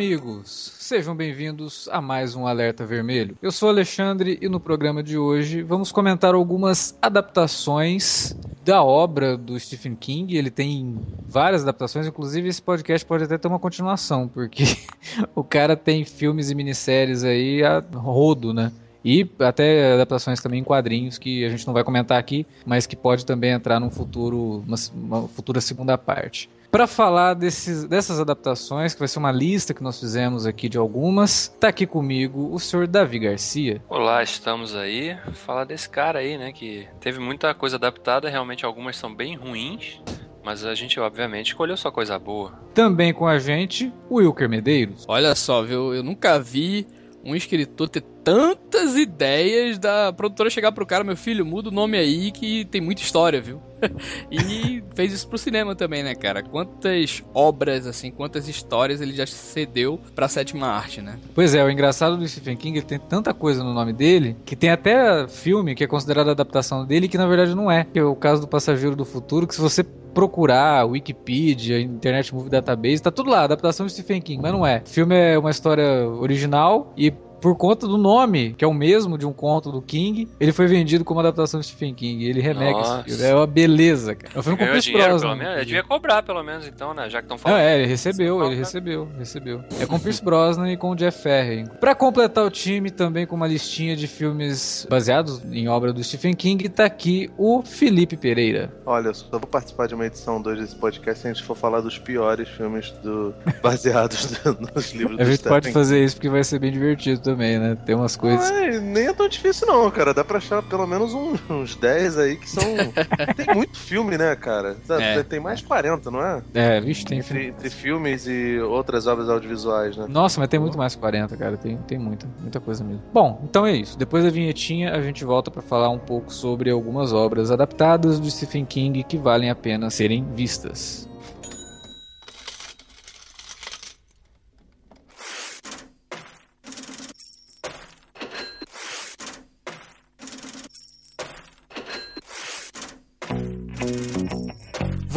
amigos! Sejam bem-vindos a mais um Alerta Vermelho. Eu sou Alexandre e no programa de hoje vamos comentar algumas adaptações da obra do Stephen King. Ele tem várias adaptações, inclusive esse podcast pode até ter uma continuação, porque o cara tem filmes e minisséries aí a rodo, né? E até adaptações também em quadrinhos que a gente não vai comentar aqui, mas que pode também entrar num futuro, uma, uma futura segunda parte. Para falar desses, dessas adaptações, que vai ser uma lista que nós fizemos aqui de algumas, tá aqui comigo o senhor Davi Garcia. Olá, estamos aí. Falar desse cara aí, né? Que teve muita coisa adaptada, realmente algumas são bem ruins. Mas a gente, obviamente, escolheu só coisa boa. Também com a gente, o Wilker Medeiros. Olha só, viu? Eu nunca vi um escritor ter tantas ideias da produtora chegar pro cara, meu filho, muda o nome aí que tem muita história, viu? e fez isso pro cinema também, né, cara? Quantas obras, assim, quantas histórias ele já cedeu pra sétima arte, né? Pois é, o engraçado do Stephen King, ele tem tanta coisa no nome dele, que tem até filme que é considerado adaptação dele, que na verdade não é. Que é o caso do Passageiro do Futuro, que se você procurar Wikipedia, Internet Movie Database, tá tudo lá, adaptação de Stephen King, mas não é. O filme é uma história original e por conta do nome, que é o mesmo de um conto do King, ele foi vendido como adaptação de Stephen King. Ele remega esse filme. É uma beleza, cara. É um filme com Chris Brosnan. Ele devia cobrar, pelo menos, então, né? Já que estão falando. Não, é, ele recebeu, ele recebeu, recebeu. É com Chris Brosnan e com o Jeff Ferry. Pra completar o time, também com uma listinha de filmes baseados em obra do Stephen King, tá aqui o Felipe Pereira. Olha, eu só vou participar de uma edição 2 desse podcast se a gente for falar dos piores filmes do... baseados nos livros do A gente pode fazer isso porque vai ser bem divertido também, né? Tem umas coisas. Ai, nem é tão difícil, não, cara. Dá pra achar pelo menos uns, uns 10 aí que são. tem muito filme, né, cara? É. Tem mais de 40, não é? É, vixe, tem entre, entre filmes e outras obras audiovisuais, né? Nossa, mas tem muito mais 40, cara. Tem, tem muita, muita coisa mesmo. Bom, então é isso. Depois da vinhetinha, a gente volta para falar um pouco sobre algumas obras adaptadas de Stephen King que valem a pena serem vistas.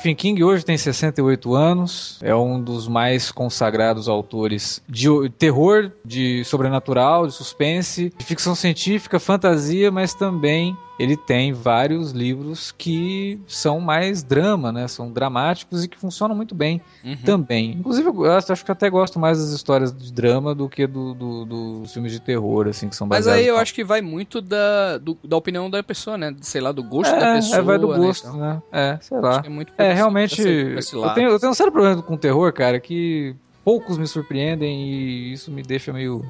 Stephen King hoje tem 68 anos, é um dos mais consagrados autores de terror, de sobrenatural, de suspense, de ficção científica, fantasia, mas também ele tem vários livros que são mais drama, né? São dramáticos e que funcionam muito bem uhum. também. Inclusive, eu acho que até gosto mais das histórias de drama do que do, do, dos filmes de terror, assim, que são Mas aí eu acho que vai muito da, do, da opinião da pessoa, né? Sei lá, do gosto é, da pessoa. É, vai do né, gosto, né? Então, né? É, sei lá. É, é realmente. eu, tenho, eu tenho um sério problema com terror, cara, que poucos me surpreendem e isso me deixa meio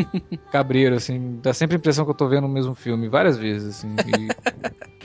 cabreiro, assim. Dá sempre a impressão que eu tô vendo o mesmo filme várias vezes, assim.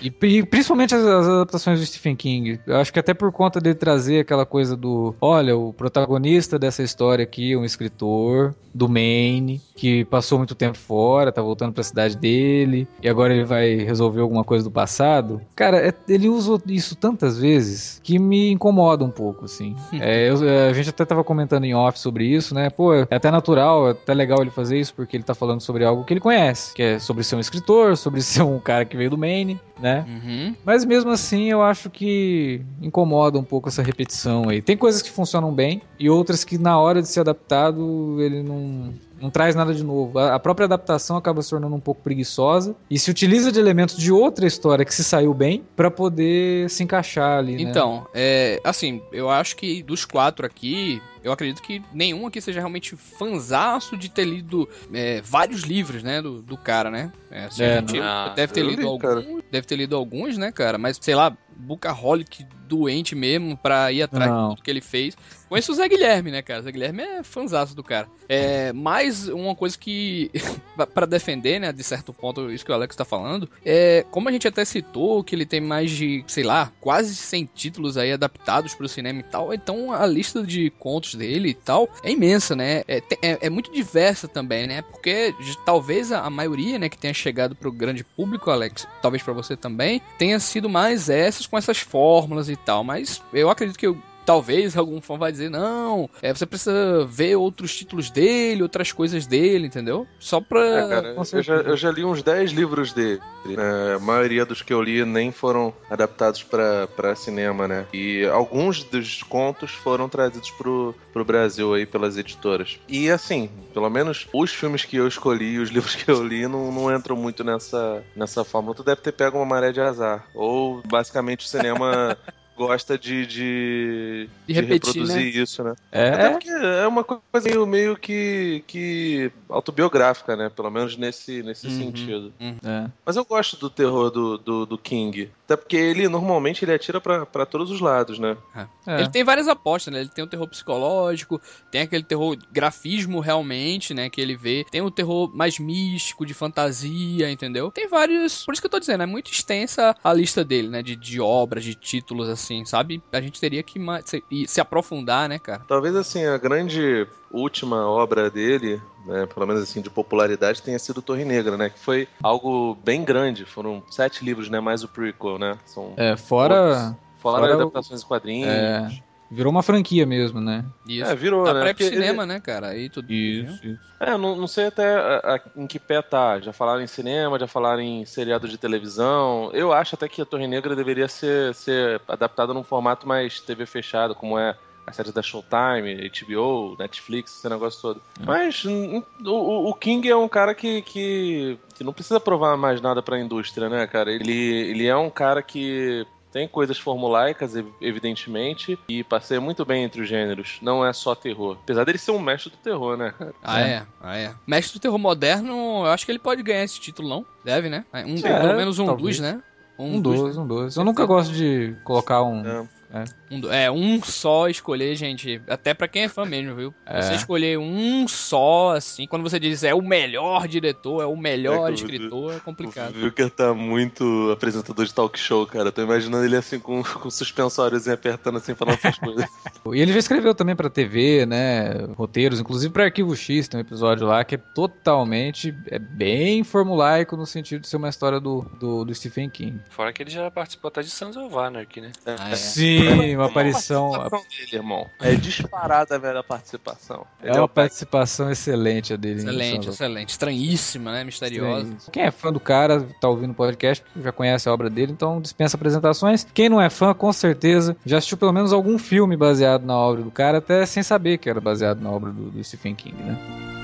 E, e, e principalmente as, as, adaptações do Stephen King. Eu acho que até por conta dele trazer aquela coisa do: olha, o protagonista dessa história aqui é um escritor do Maine que passou muito tempo fora, tá voltando para a cidade dele e agora ele vai resolver alguma coisa do passado. Cara, é, ele usou isso tantas vezes que me incomoda um pouco, assim. é, eu, a gente até tava comentando em off sobre isso, né? Pô, é até natural, é até legal ele fazer isso porque ele tá falando sobre algo que ele conhece, que é sobre ser um escritor, sobre ser um cara que veio do Maine, né? Uhum. Mas mesmo assim, eu acho que incomoda um pouco essa repetição aí. Tem coisas que funcionam bem e outras que na hora de ser adaptado ele não não traz nada de novo. A própria adaptação acaba se tornando um pouco preguiçosa e se utiliza de elementos de outra história que se saiu bem para poder se encaixar ali. Né? Então, é, assim, eu acho que dos quatro aqui, eu acredito que nenhum aqui seja realmente fanzaço de ter lido é, vários livros, né, do, do cara, né? É, assim, é, gente, deve ter lido li, alguns, deve ter lido alguns, né, cara? Mas, sei lá, bucaholic doente mesmo pra ir atrás Não. de tudo que ele fez. Conheço o Zé Guilherme, né, cara? O Zé Guilherme é fanzaço do cara. É, mais uma coisa que, para defender, né, de certo ponto, isso que o Alex tá falando, é, como a gente até citou, que ele tem mais de, sei lá, quase 100 títulos aí adaptados pro cinema e tal, então a lista de contos dele e tal é imensa, né? É, é, é muito diversa também, né? Porque talvez a, a, maioria, né, que tenha chegado pro grande público, Alex, talvez para você também, tenha sido mais essas com essas fórmulas e tal, mas eu acredito que talvez algum fã vai dizer, não, é, você precisa ver outros títulos dele, outras coisas dele, entendeu? Só pra. É, cara, eu, já, eu já li uns 10 livros dele. É, a maioria dos que eu li nem foram adaptados para cinema, né? E alguns dos contos foram trazidos pro, pro Brasil aí pelas editoras. E assim, pelo menos os filmes que eu escolhi, os livros que eu li, não, não entram muito nessa, nessa fórmula. Tu deve ter pego uma maré de azar. Ou basicamente o cinema gosta de, de, de, repetir, reproduzir né? isso, né? É. Até porque é uma coisa meio, meio que, que autobiográfica, né? Pelo menos nesse, nesse uhum, sentido. Uhum. É. Mas eu gosto do terror do, do, do, King. Até porque ele, normalmente, ele atira para todos os lados, né? É. é. Ele tem várias apostas, né? Ele tem o terror psicológico, tem aquele terror grafismo realmente, né? Que ele vê. Tem o terror mais místico, de fantasia, entendeu? Tem vários... Por isso que eu tô dizendo, é muito extensa a lista dele, né? De, de obras, de títulos, assim assim, sabe? A gente teria que se, se aprofundar, né, cara? Talvez, assim, a grande última obra dele, né, pelo menos assim, de popularidade, tenha sido Torre Negra, né? Que foi algo bem grande. Foram sete livros, né? Mais o prequel, né? São é, fora... Fora, fora adaptações de quadrinhos. É... Virou uma franquia mesmo, né? Isso. É, virou, Dá né? Pro cinema, ele... né, cara? Aí tudo. Isso, isso. É, não, não sei até a, a, em que pé tá. Já falaram em cinema, já falaram em seriado de televisão. Eu acho até que a Torre Negra deveria ser, ser adaptada num formato mais TV fechado, como é a série da Showtime, HBO, Netflix, esse negócio todo. É. Mas o, o, King é um cara que, que, que não precisa provar mais nada pra indústria, né, cara? Ele, ele é um cara que tem coisas formulaicas, evidentemente, e passeia muito bem entre os gêneros. Não é só terror. Apesar dele ser um mestre do terror, né? Ah, é. Ah, é. Mestre do terror moderno, eu acho que ele pode ganhar esse título, não? Deve, né? Um, é, pelo menos um talvez. dos, né? Um, um dois, um dois. Eu nunca gosto de colocar um. É. É. Um, é, um só escolher, gente. Até para quem é fã mesmo, viu? É. Você escolher um só, assim, quando você diz é o melhor diretor, é o melhor é, escritor, é complicado. Viu que tá muito apresentador de talk show, cara. Tô imaginando ele assim com, com suspensórios apertando assim, falando essas coisas. e ele já escreveu também pra TV, né? Roteiros, inclusive pra Arquivo X, tem um episódio lá que é totalmente, é bem formulaico no sentido de ser uma história do, do, do Stephen King. Fora que ele já participou até de Sons of Anarchy, né? Ah, é. Sim. Uma aparição. dele, irmão. É disparada a velha participação. É uma participação excelente a dele. Excelente, excelente. Estranhíssima, né? Misteriosa. Quem é fã do cara, tá ouvindo o podcast, já conhece a obra dele, então dispensa apresentações. Quem não é fã, com certeza, já assistiu pelo menos algum filme baseado na obra do cara, até sem saber que era baseado na obra do, do Stephen King, né?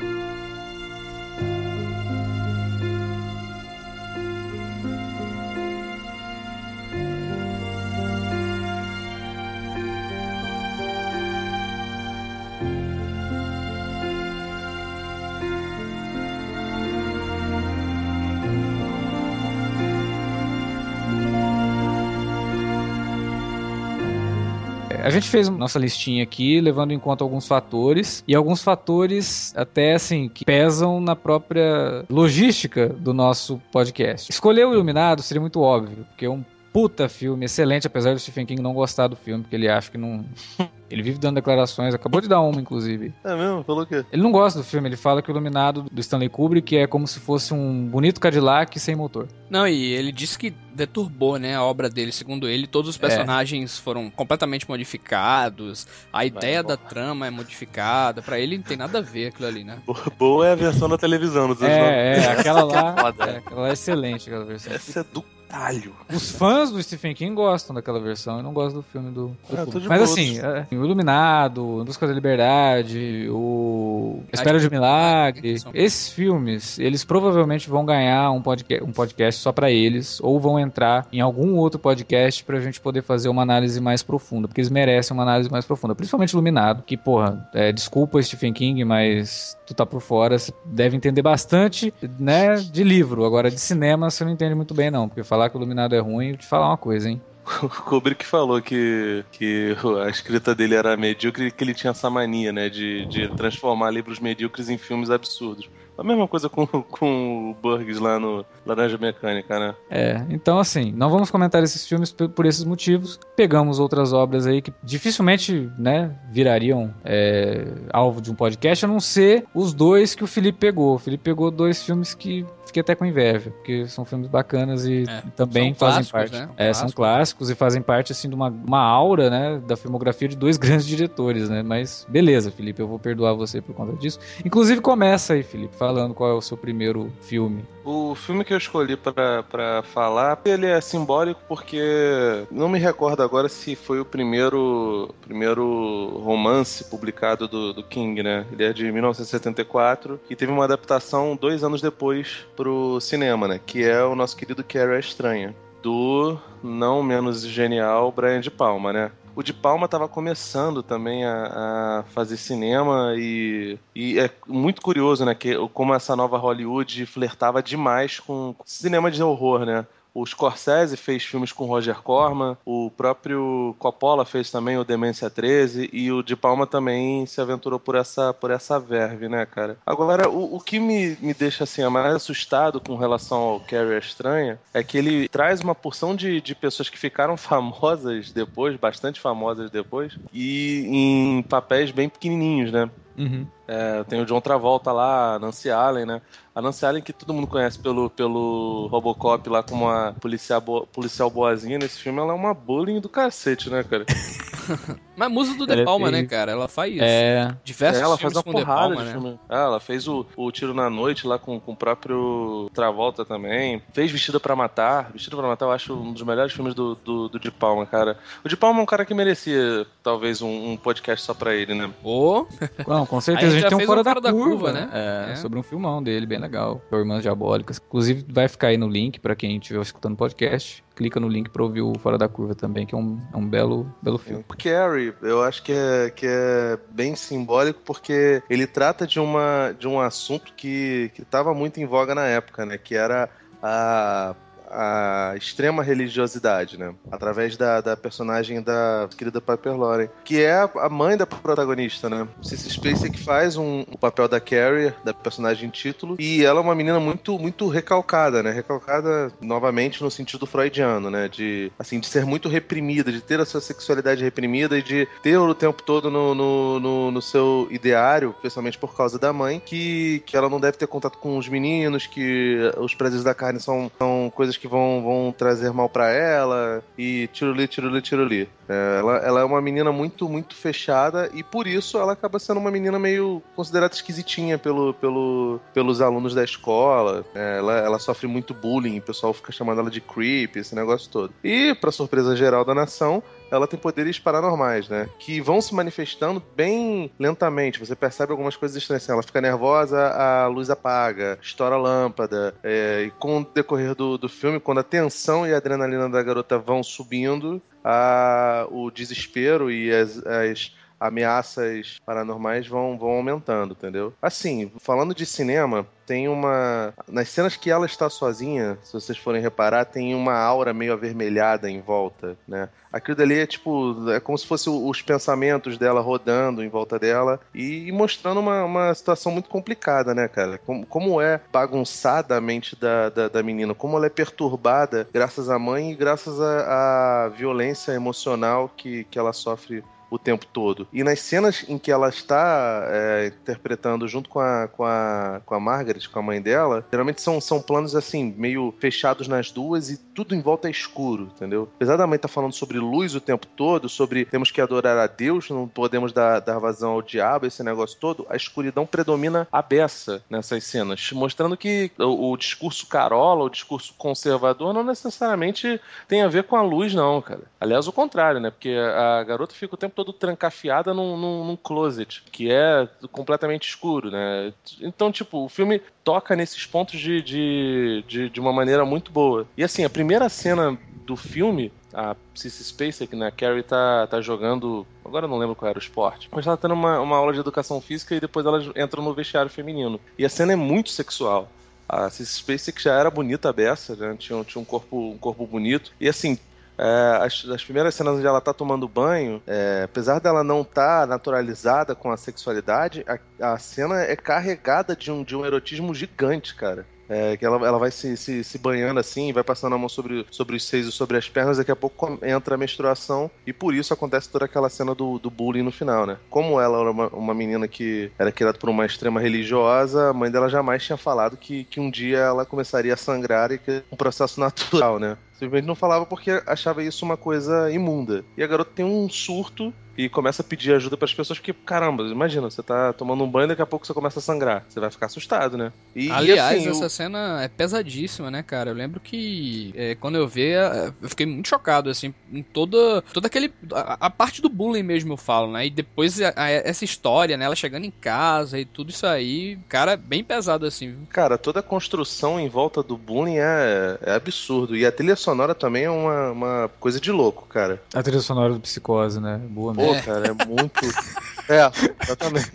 Gente fez nossa listinha aqui, levando em conta alguns fatores, e alguns fatores até assim, que pesam na própria logística do nosso podcast. Escolher o Iluminado seria muito óbvio, porque é um puta filme, excelente, apesar do Stephen King não gostar do filme, porque ele acha que não. Ele vive dando declarações, acabou de dar uma, inclusive. É mesmo? Falou o quê? Ele não gosta do filme, ele fala que o Iluminado do Stanley Kubrick é como se fosse um bonito Cadillac sem motor. Não, e ele disse que deturbou, né, a obra dele. Segundo ele, todos os é. personagens é. foram completamente modificados, a ideia da trama é modificada. para ele não tem nada a ver aquilo ali, né? Boa é a versão da televisão, não É, é, aquela lá, é, aquela lá é excelente, aquela versão. Essa é do caralho. Os fãs do Stephen King gostam daquela versão e não gostam do filme do. do é, Mas assim, é, o Iluminado, Busca da Liberdade, o Espera de Milagre, esses filmes, eles provavelmente vão ganhar um podcast, um podcast só para eles, ou vão entrar em algum outro podcast pra gente poder fazer uma análise mais profunda, porque eles merecem uma análise mais profunda, principalmente Iluminado, que, porra, é, desculpa Stephen King, mas tu tá por fora, você deve entender bastante, né, de livro. Agora, de cinema, você não entende muito bem, não, porque falar que o Iluminado é ruim, te falar uma coisa, hein? o Kubrick falou que, que a escrita dele era medíocre e que ele tinha essa mania, né? De, de transformar livros medíocres em filmes absurdos. A mesma coisa com, com o Burgess lá no Laranja Mecânica, né? É, então assim, não vamos comentar esses filmes por esses motivos. Pegamos outras obras aí que dificilmente, né, virariam é, alvo de um podcast, a não ser os dois que o Felipe pegou. O Felipe pegou dois filmes que fiquei até com inveja, porque são filmes bacanas e é, também fazem parte. Né? É, são clássicos e fazem parte assim de uma, uma aura, né, da filmografia de dois grandes diretores, né? Mas beleza, Felipe, eu vou perdoar você por conta disso. Inclusive começa aí, Felipe, falando qual é o seu primeiro filme. O filme que eu escolhi para falar, ele é simbólico porque não me recordo agora se foi o primeiro primeiro romance publicado do, do King, né? Ele é de 1974 e teve uma adaptação dois anos depois pro cinema, né? Que é o nosso querido Carrie Estranha, do não menos genial Brian de Palma, né? O de Palma estava começando também a, a, fazer cinema e, e é muito curioso, né, que como essa nova Hollywood flertava demais com cinema de horror, né? O Scorsese fez filmes com Roger Corman, o próprio Coppola fez também o Demência 13 e o De Palma também se aventurou por essa, por essa verve, né, cara? Agora, o, o que me, me deixa assim mais assustado com relação ao Carrie Estranha é que ele traz uma porção de, de pessoas que ficaram famosas depois, bastante famosas depois, e em papéis bem pequenininhos, né? Uhum. É, tem o John Travolta lá, a Nancy Allen, né? A Nancy Allen, que todo mundo conhece pelo, pelo Robocop lá como uma policial, bo policial boazinha nesse filme, ela é uma bullying do cacete, né, cara? Mas musa do De Palma, né, cara? Ela faz é... diversos é, ela faz uma porrada Palma, de né? filme. É, ela fez o, o Tiro na Noite lá com, com o próprio Travolta também. Fez Vestida para Matar. Vestida para Matar eu acho um dos melhores filmes do, do, do De Palma, cara. O De Palma é um cara que merecia, talvez, um, um podcast só pra ele, né? Ô! Oh. Não, com certeza a gente tem um fora, um fora da, da, curva, curva né? É, é, sobre um filmão dele, bem legal. Irmãs Diabólicas. Inclusive, vai ficar aí no link para quem estiver escutando o podcast clica no link para ouvir o Fora da Curva também, que é um, é um belo, belo filme. O Carrie, eu acho que é, que é bem simbólico porque ele trata de, uma, de um assunto que estava muito em voga na época, né? Que era a a extrema religiosidade, né? Através da, da personagem da querida Piper Lauren, que é a mãe da protagonista, né? Cissy Spacek faz um, o papel da Carrie, da personagem título, e ela é uma menina muito muito recalcada, né? Recalcada novamente no sentido freudiano, né? De assim, de ser muito reprimida, de ter a sua sexualidade reprimida e de ter o tempo todo no, no, no, no seu ideário, principalmente por causa da mãe, que, que ela não deve ter contato com os meninos, que os prazeres da carne são, são coisas que vão, vão trazer mal para ela e tiruli, tiruli, tiruli. É, ela, ela é uma menina muito, muito fechada e por isso ela acaba sendo uma menina meio considerada esquisitinha pelo, pelo, pelos alunos da escola. É, ela, ela sofre muito bullying, o pessoal fica chamando ela de creep, esse negócio todo. E, para surpresa geral da nação, ela tem poderes paranormais, né? Que vão se manifestando bem lentamente. Você percebe algumas coisas estranhas. Assim, ela fica nervosa, a luz apaga, estoura a lâmpada. É, e com o decorrer do, do filme, quando a tensão e a adrenalina da garota vão subindo, a, o desespero e as, as ameaças paranormais vão, vão aumentando, entendeu? Assim, falando de cinema, tem uma. Nas cenas que ela está sozinha, se vocês forem reparar, tem uma aura meio avermelhada em volta, né? Aquilo dali é tipo. É como se fosse os pensamentos dela rodando em volta dela e, mostrando uma, uma situação muito complicada, né, cara? Como, como é bagunçada a mente da, da, da, menina, como ela é perturbada graças à mãe e graças à violência emocional que, que ela sofre o tempo todo. E nas cenas em que ela está é, interpretando junto com a, com, a, com a Margaret, com a mãe dela, geralmente são, são planos assim, meio fechados nas duas e tudo em volta é escuro, entendeu? Apesar da mãe estar tá falando sobre luz o tempo todo, sobre temos que adorar a Deus, não podemos dar, dar vazão ao diabo, esse negócio todo, a escuridão predomina a beça nessas cenas, mostrando que o, o discurso carola, o discurso conservador, não necessariamente tem a ver com a luz, não, cara. Aliás, o contrário, né? Porque a garota fica o tempo todo trancafiada num, num, num, closet, que é completamente escuro, né? Então, tipo, o filme toca nesses pontos de, de, de, de uma maneira muito boa. E assim, a primeira cena do filme, a Cissy Spacek, né, a Carrie tá, tá jogando, agora eu não lembro qual era o esporte, mas ela tá numa uma aula de educação física e depois ela entra no vestiário feminino. E a cena é muito sexual. A Cissy Spacek já era bonita a beça, né? tinha, tinha um, corpo, um corpo bonito. E assim, É, as, as, primeiras cenas onde ela tá tomando banho, é, apesar dela não estar tá naturalizada com a sexualidade, a, a cena é carregada de um, de um erotismo gigante, cara. É, que ela, ela vai se, se, se, banhando assim, vai passando a mão sobre, sobre os seios e sobre as pernas, daqui a pouco entra a menstruação e por isso acontece toda aquela cena do, do bullying no final, né? Como ela era uma, uma menina que era criada por uma extrema religiosa, a mãe dela jamais tinha falado que, que um dia ela começaria a sangrar e que é um processo natural, né? Simplesmente não falava porque achava isso uma coisa imunda. E a garota tem um surto e começa a pedir ajuda para as pessoas, porque, caramba, imagina, você tá tomando um banho e daqui a pouco você começa a sangrar. Você vai ficar assustado, né? E, Aliás, e assim, essa eu... cena é pesadíssima, né, cara? Eu lembro que é, quando eu vi, é, eu fiquei muito chocado, assim, em toda, toda aquele. A, a, parte do bullying mesmo, eu falo, né? E depois a, a, essa história, né? Ela chegando em casa e tudo isso aí, cara, bem pesado, assim. Cara, toda a construção em volta do bullying é, é absurdo. E a trilha sonora também é uma, uma coisa de louco, cara. A trilha sonora do Psicose, né? Boa mesmo. Pô, é. cara, é muito. é, exatamente.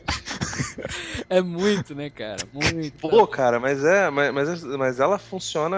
É muito, né, cara? Muito. Pô, cara, mas é, mas, mas, ela funciona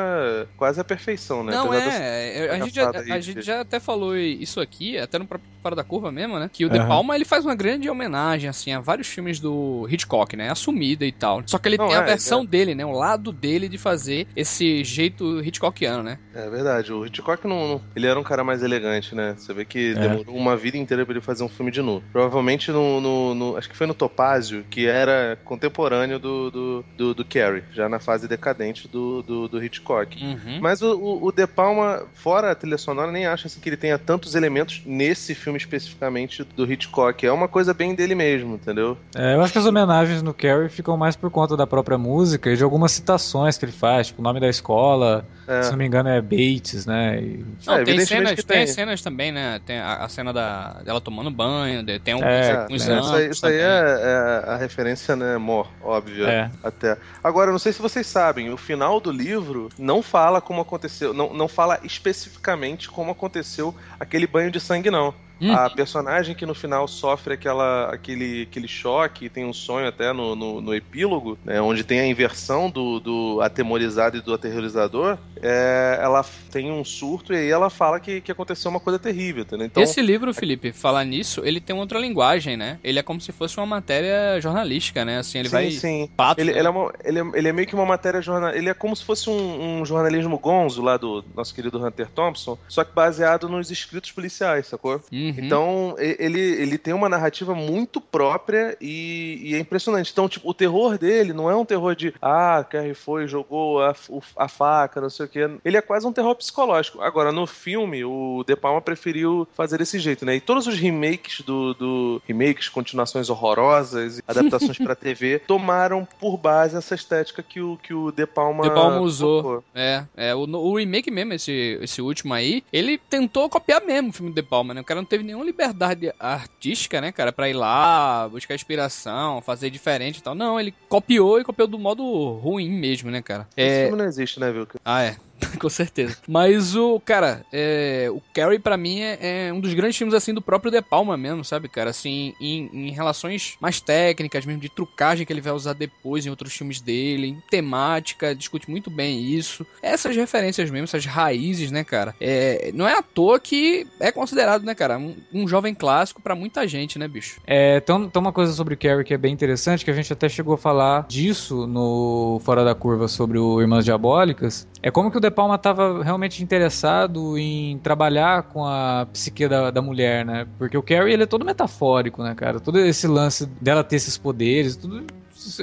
quase à perfeição, né? Não, é. A, gente já, a gente já até falou isso aqui, até no Fora da Curva mesmo, né? Que o uhum. De Palma, ele faz uma grande homenagem, assim, a vários filmes do Hitchcock, né? Assumida e tal. Só que ele Não, tem é, a versão é. dele, né? O lado dele de fazer esse jeito Hitchcockiano, né? É verdade. O Hitchcock não, ele era um cara mais elegante, né? Você vê que é. demorou uma vida inteira pra ele fazer um filme de nu. Provavelmente no, no, no, Acho que foi no Topázio, que era contemporâneo do, do, do, do Carrie, já na fase decadente do, do, do Hitchcock. Uhum. Mas o, o, o, De Palma, fora a trilha sonora, nem acha assim, que ele tenha tantos elementos nesse filme especificamente do Hitchcock. É uma coisa bem dele mesmo, entendeu? É, eu acho que as homenagens no Carrie ficam mais por conta da própria música e de algumas citações que ele faz, tipo o nome da escola, é. se não me engano é Bates, né? E... Não, é, tem, cenas, tem. tem cenas também, né? Tem a, a cena da, dela tomando banho, tem um, é, uns é, Isso aí, isso aí é, é, a referência, né, mor, óbvia, é. até. Agora, não sei se vocês sabem, o final do livro não fala como aconteceu, não, não fala especificamente como aconteceu aquele banho de sangue, não. Uhum. A personagem que no final sofre aquela, aquele, aquele choque, tem um sonho até no, no, no epílogo, né, onde tem a inversão do, do atemorizado e do aterrorizador, é, ela tem um surto e aí ela fala que, que aconteceu uma coisa terrível? Então, Esse livro, Felipe, falar nisso, ele tem outra linguagem, né? Ele é como se fosse uma matéria jornalística, né? Assim, ele sim, vai... Sim, pato, ele, né? ele, é uma, ele, é, ele é meio que uma matéria jornal... Ele é como se fosse um, um jornalismo gonzo lá do nosso querido Hunter Thompson, só que baseado nos escritos policiais, sacou? Uhum. Uhum. Então, ele, ele tem uma narrativa muito própria e, e, é impressionante. Então, tipo, o terror dele não é um terror de ah, Carrie foi, jogou a, a faca, não sei o quê. Ele é quase um terror psicológico. Agora, no filme, o De Palma preferiu fazer desse jeito, né? E todos os remakes do. do remakes, continuações horrorosas, adaptações pra TV, tomaram por base essa estética que o, que o De Palma. De Palma usou. É, é o, o remake mesmo, esse, esse último aí, ele tentou copiar mesmo o filme do De Palma, né? O cara não teve nenhuma liberdade artística, né, cara, pra ir lá, buscar inspiração, fazer diferente e tal. Não, ele copiou e copiou do modo ruim mesmo, né, cara? Esse é... filme não existe, né, Vilca? Ah, é. Com certeza. Mas o, cara, é, o Carrie para mim é, é, um dos grandes filmes assim do próprio De Palma mesmo, sabe, cara? Assim, em, em, relações mais técnicas mesmo, de trucagem que ele vai usar depois em outros filmes dele, em temática, discute muito bem isso. Essas referências mesmo, essas raízes, né, cara? É, não é à toa que é considerado, né, cara, um, um jovem clássico para muita gente, né, bicho? É, tem, tem uma coisa sobre Carrie que é bem interessante, que a gente até chegou a falar disso no Fora da Curva sobre o Irmãs Diabólicas. É como que o De Palma estava realmente interessado em trabalhar com a psique da, da mulher, né? Porque o Carrie, ele é todo metafórico, né, cara? Todo esse lance dela ter esses poderes, tudo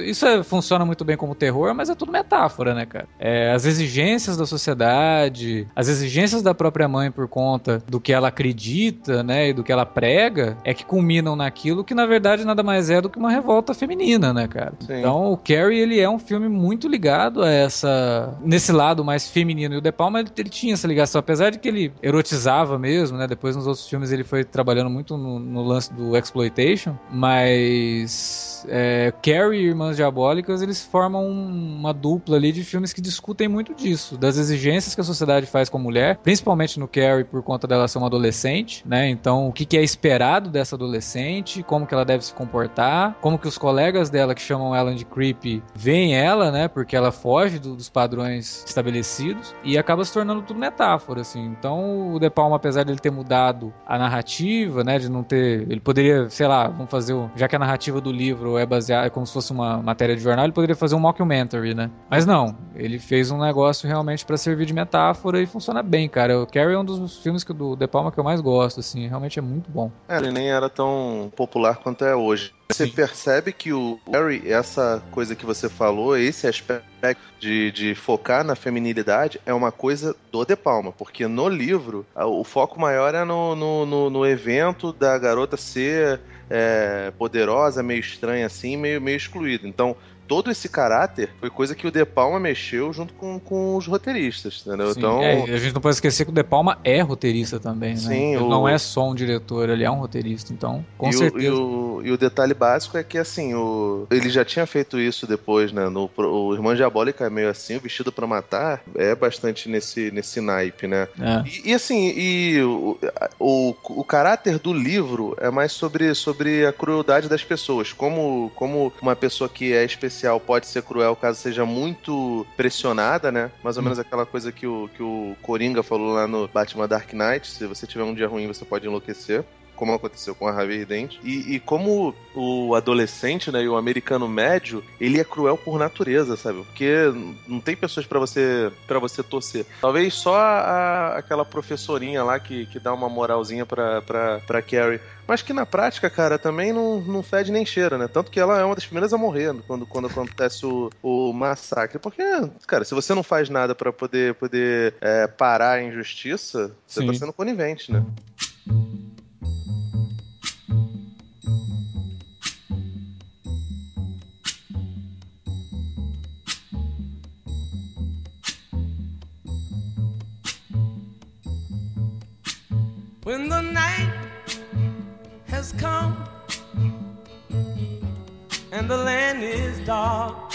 isso, é, funciona muito bem como terror, mas é tudo metáfora, né, cara? É, as exigências da sociedade, as exigências da própria mãe por conta do que ela acredita, né, e do que ela prega, é que culminam naquilo que na verdade nada mais é do que uma revolta feminina, né, cara? Sim. Então o Carrie ele é um filme muito ligado a essa nesse lado mais feminino e o De Palma ele, ele tinha essa ligação, apesar de que ele erotizava mesmo, né? Depois nos outros filmes ele foi trabalhando muito no, no lance do exploitation, mas É, Carrie e Irmãs Diabólicas, eles formam uma dupla ali de filmes que discutem muito disso, das exigências que a sociedade faz com a mulher, principalmente no Carrie por conta dela ser uma adolescente, né? Então, o que, que é esperado dessa adolescente, como que ela deve se comportar, como que os colegas dela que chamam ela de creepy veem ela, né? Porque ela foge do, dos padrões estabelecidos e acaba se tornando tudo metáfora, assim. Então, o De Palma, apesar de ele ter mudado a narrativa, né? De não ter. Ele poderia, sei lá, vamos fazer. O, já que a narrativa do livro é baseada, é como se fosse uma matéria de jornal, ele poderia fazer um mockumentary, né? Mas não, ele fez um negócio realmente para servir de metáfora e funciona bem, cara. O Carrie é um dos filmes que, do De Palma que eu mais gosto, assim. Realmente é muito bom. É, ele nem era tão popular quanto é hoje. Você Sim. percebe que o Harry, essa coisa que você falou, esse aspecto de, de focar na feminilidade é uma coisa do De Palma, porque no livro o foco maior é no, no, no, no evento da garota ser é, poderosa, meio estranha assim, meio, meio excluída. Então, todo esse caráter foi coisa que o De Palma mexeu junto com, com os roteiristas, entendeu? Sim, então, é, a gente não pode esquecer que o De Palma é roteirista também, né? Sim, ele o... não é só um diretor, ele é um roteirista, então, com e certeza. O, e, o, e o detalhe básico é que, assim, o, ele já tinha feito isso depois, né? No, o Irmã Diabólica é meio assim, o Vestido para Matar é bastante nesse, nesse naipe, né? É. E, e, assim, e o, o, o caráter do livro é mais sobre, sobre a crueldade das pessoas, como, como uma pessoa que é especial pode ser cruel caso seja muito pressionada, né? Mais ou hum. menos aquela coisa que o, que o Coringa falou lá no Batman Dark Knight: se você tiver um dia ruim, você pode enlouquecer como aconteceu com a Harvey Dent. E, e, como o adolescente, né, e o americano médio, ele é cruel por natureza, sabe? Porque não tem pessoas para você para você torcer. Talvez só a, aquela professorinha lá que, que dá uma moralzinha pra, pra, pra Carrie. Mas que na prática, cara, também não, não fede nem cheira, né? Tanto que ela é uma das primeiras a morrer quando, quando acontece o, o massacre. Porque, cara, se você não faz nada para poder, poder é, parar a injustiça, você tá Sim. sendo conivente, né? When the night has come and the land is dark.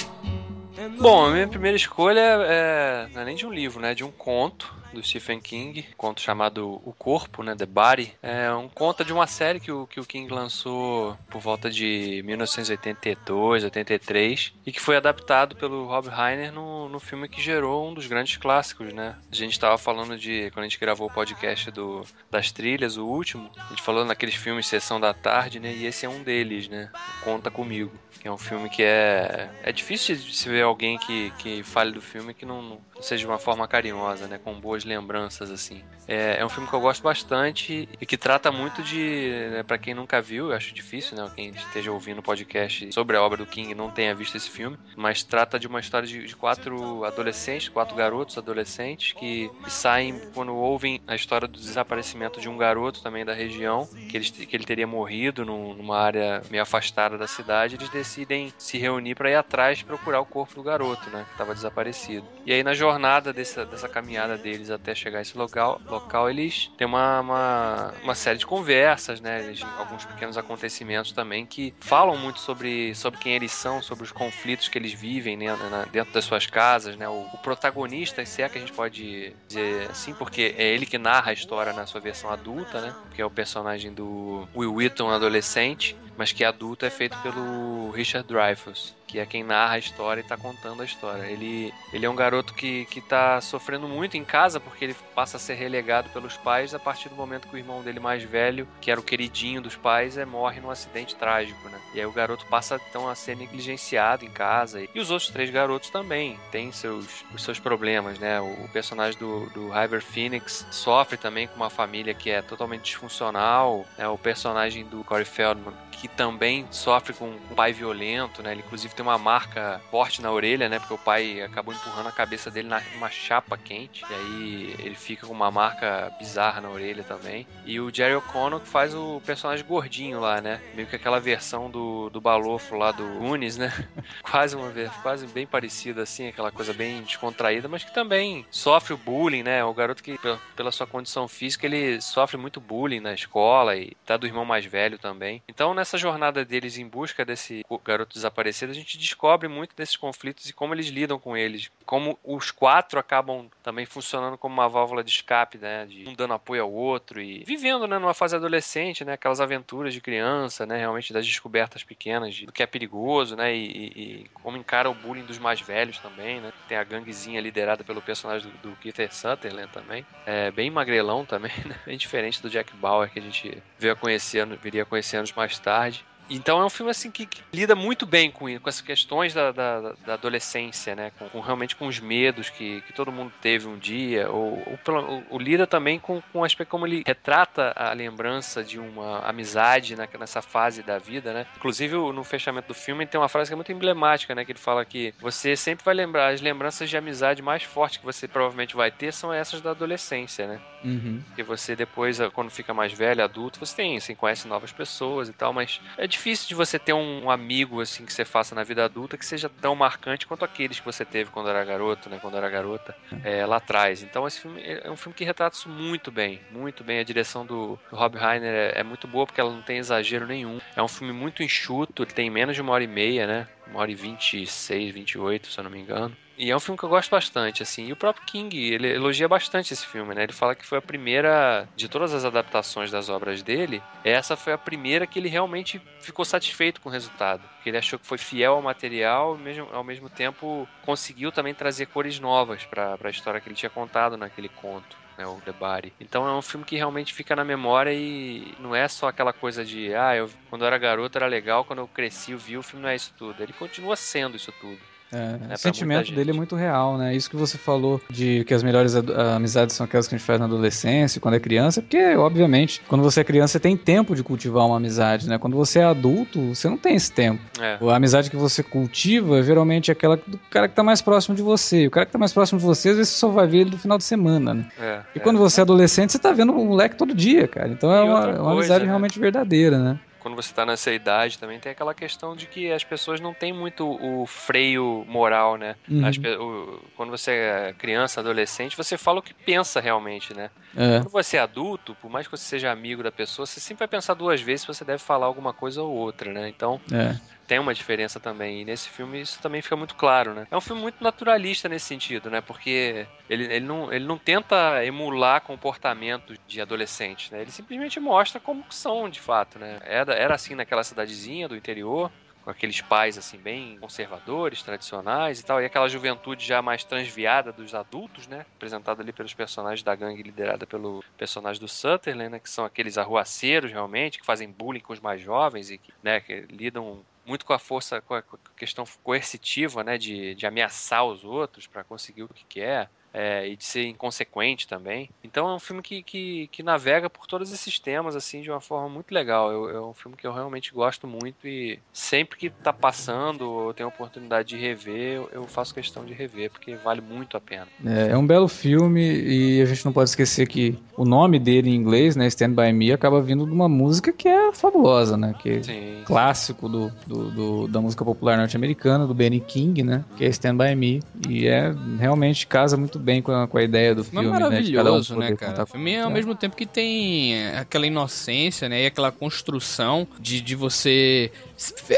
Bom, a minha primeira escolha é, não é nem de um livro, né? É de um conto do Stephen King, um conto chamado O Corpo, né, The Body. É um conto de uma série que o, que o King lançou por volta de 1982, 83 e que foi adaptado pelo Rob Reiner no, no filme que gerou um dos grandes clássicos, né? A gente estava falando de quando a gente gravou o podcast do, das trilhas, o último, a gente falou naqueles filmes Sessão da Tarde, né? E esse é um deles, né? Conta comigo, que é um filme que é é difícil de se ver alguém que, que fale do filme que não seja de uma forma carinhosa, né? Com boas lembranças, assim. É, é um filme que eu gosto bastante e que trata muito de. Né, para quem nunca viu, eu acho difícil, né? Quem esteja ouvindo o podcast sobre a obra do King não tenha visto esse filme, mas trata de uma história de, de quatro adolescentes, quatro garotos adolescentes que, saem quando ouvem a história do desaparecimento de um garoto também da região, que ele, que ele teria morrido num, numa área meio afastada da cidade. Eles decidem se reunir para ir atrás procurar o corpo do garoto, né? Que estava desaparecido. E aí, na jornada dessa, dessa caminhada deles até chegar a esse local, local eles têm uma, uma, uma série de conversas, né? Eles, alguns pequenos acontecimentos também que falam muito sobre, sobre quem eles são, sobre os conflitos que eles vivem né, na, dentro das suas casas, né? O, o, protagonista, se é que a gente pode dizer assim, porque é ele que narra a história na sua versão adulta, né? Que é o personagem do Will Wheaton, adolescente, mas que adulto é feito pelo Richard Dreyfuss que é quem narra a história e está contando a história. Ele, ele é um garoto que, que tá sofrendo muito em casa porque ele passa a ser relegado pelos pais a partir do momento que o irmão dele mais velho, que era o queridinho dos pais, é, morre num acidente trágico, né? E aí o garoto passa então a ser negligenciado em casa. E os outros três garotos também têm seus, os seus problemas, né? O personagem do, do Hyber Phoenix sofre também com uma família que é totalmente disfuncional. Né? O personagem do Corey Feldman que também sofre com um pai violento, né? Ele inclusive tem uma marca forte na orelha, né? Porque o pai acabou empurrando a cabeça dele numa chapa quente. E aí ele fica com uma marca bizarra na orelha também. E o Jerry que faz o personagem gordinho lá, né? Meio que aquela versão do, do balofo lá do Unis, né? quase uma vez, quase bem parecida assim, aquela coisa bem descontraída, mas que também sofre o bullying, né? O garoto que, pela sua condição física, ele sofre muito bullying na escola e tá do irmão mais velho também. Então, nessa nessa jornada deles em busca desse garoto desaparecido, a gente descobre muito desses conflitos e como eles lidam com eles. Como os quatro acabam também funcionando como uma válvula de escape, né? De um dando apoio ao outro e vivendo, né, numa fase adolescente, né? Aquelas aventuras de criança, né? Realmente das descobertas pequenas do que é perigoso, né? E, e, e como encara o bullying dos mais velhos também, né? Tem a ganguezinha liderada pelo personagem do, do Keith Sutherland também. É bem magrelão também, né? Bem diferente do Jack Bauer que a gente veio a conhecer, viria a conhecer anos mais tarde verdade. Então é um filme assim que, que lida muito bem com, com essas questões da, da, da adolescência, né? Com, com, realmente com os medos que, que todo mundo teve um dia, ou, ou, ou lida também com, com o aspecto como ele retrata a lembrança de uma amizade na, nessa fase da vida, né? Inclusive no fechamento do filme tem uma frase que é muito emblemática, né? Que ele fala que você sempre vai lembrar as lembranças de amizade mais fortes que você provavelmente vai ter são essas da adolescência, né? Uhum. Porque você depois, quando fica mais velho, adulto, você tem, você conhece novas pessoas e tal, mas é difícil de você ter um amigo assim que você faça na vida adulta que seja tão marcante quanto aqueles que você teve quando era garoto, né? Quando era garota é, lá atrás. Então esse filme é um filme que retrata isso muito bem, muito bem. A direção do, do Rob Reiner é, é muito boa porque ela não tem exagero nenhum. É um filme muito enxuto, ele tem menos de uma hora e meia, né? Uma hora e vinte e seis, vinte e oito, se eu não me engano. E é um filme que eu gosto bastante, assim. E o próprio King, ele elogia bastante esse filme, né? Ele fala que foi a primeira, de todas as adaptações das obras dele, essa foi a primeira que ele realmente ficou satisfeito com o resultado. Que ele achou que foi fiel ao material e mesmo, ao mesmo tempo conseguiu também trazer cores novas para a história que ele tinha contado naquele conto. Né, o The Body. Então é um filme que realmente fica na memória e não é só aquela coisa de, ah, eu, quando eu era garoto era legal, quando eu cresci eu vi, o filme não é isso tudo. Ele continua sendo isso tudo. É, é o sentimento dele é muito real, né? Isso que você falou de que as melhores amizades são aquelas que a gente faz na adolescência, quando é criança, porque, obviamente, quando você é criança, você tem tempo de cultivar uma amizade, né? Quando você é adulto, você não tem esse tempo. É. A amizade que você cultiva, geralmente, é aquela do cara que tá mais próximo de você. E o cara que tá mais próximo de você, às vezes você só vai ver ele no final de semana, né? É, e quando você é adolescente, você tá vendo o moleque todo dia, cara. Então é uma, coisa, uma amizade né? realmente verdadeira, né? Quando você está nessa idade também tem aquela questão de que as pessoas não têm muito o freio moral, né? Uhum. As, o, quando você é criança, adolescente, você fala o que pensa realmente, né? É. Quando você é adulto, por mais que você seja amigo da pessoa, você sempre vai pensar duas vezes se você deve falar alguma coisa ou outra, né? Então, é tem uma diferença também. E nesse filme isso também fica muito claro, né? É um filme muito naturalista nesse sentido, né? Porque ele, ele, não, ele não tenta emular comportamentos de adolescentes, né? Ele simplesmente mostra como são de fato, né? Era, era assim naquela cidadezinha do interior, com aqueles pais assim bem conservadores, tradicionais e tal, e aquela juventude já mais transviada dos adultos, né, apresentada ali pelos personagens da gangue liderada pelo personagem do Sutherland, né, que são aqueles arruaceiros realmente, que fazem bullying com os mais jovens e que, né, que lidam muito com a força, com a questão coercitiva, né, de, de ameaçar os outros para conseguir o que quer. é, e de ser inconsequente também. Então é um filme que, que, que, navega por todos esses temas assim de uma forma muito legal. Eu, é um filme que eu realmente gosto muito e sempre que tá passando ou tenho a oportunidade de rever, eu, eu faço questão de rever porque vale muito a pena. É, é, um belo filme e a gente não pode esquecer que o nome dele em inglês, né, Stand By Me, acaba vindo de uma música que é fabulosa, né, que é Sim. clássico do, do, do, da música popular norte-americana, do Benny King, né, que é Stand By Me e é realmente casa muito bem com a, com a ideia do filme. É maravilhoso, né, um né cara? O filme, ao mesmo tempo que tem aquela inocência, né? E aquela construção de, de você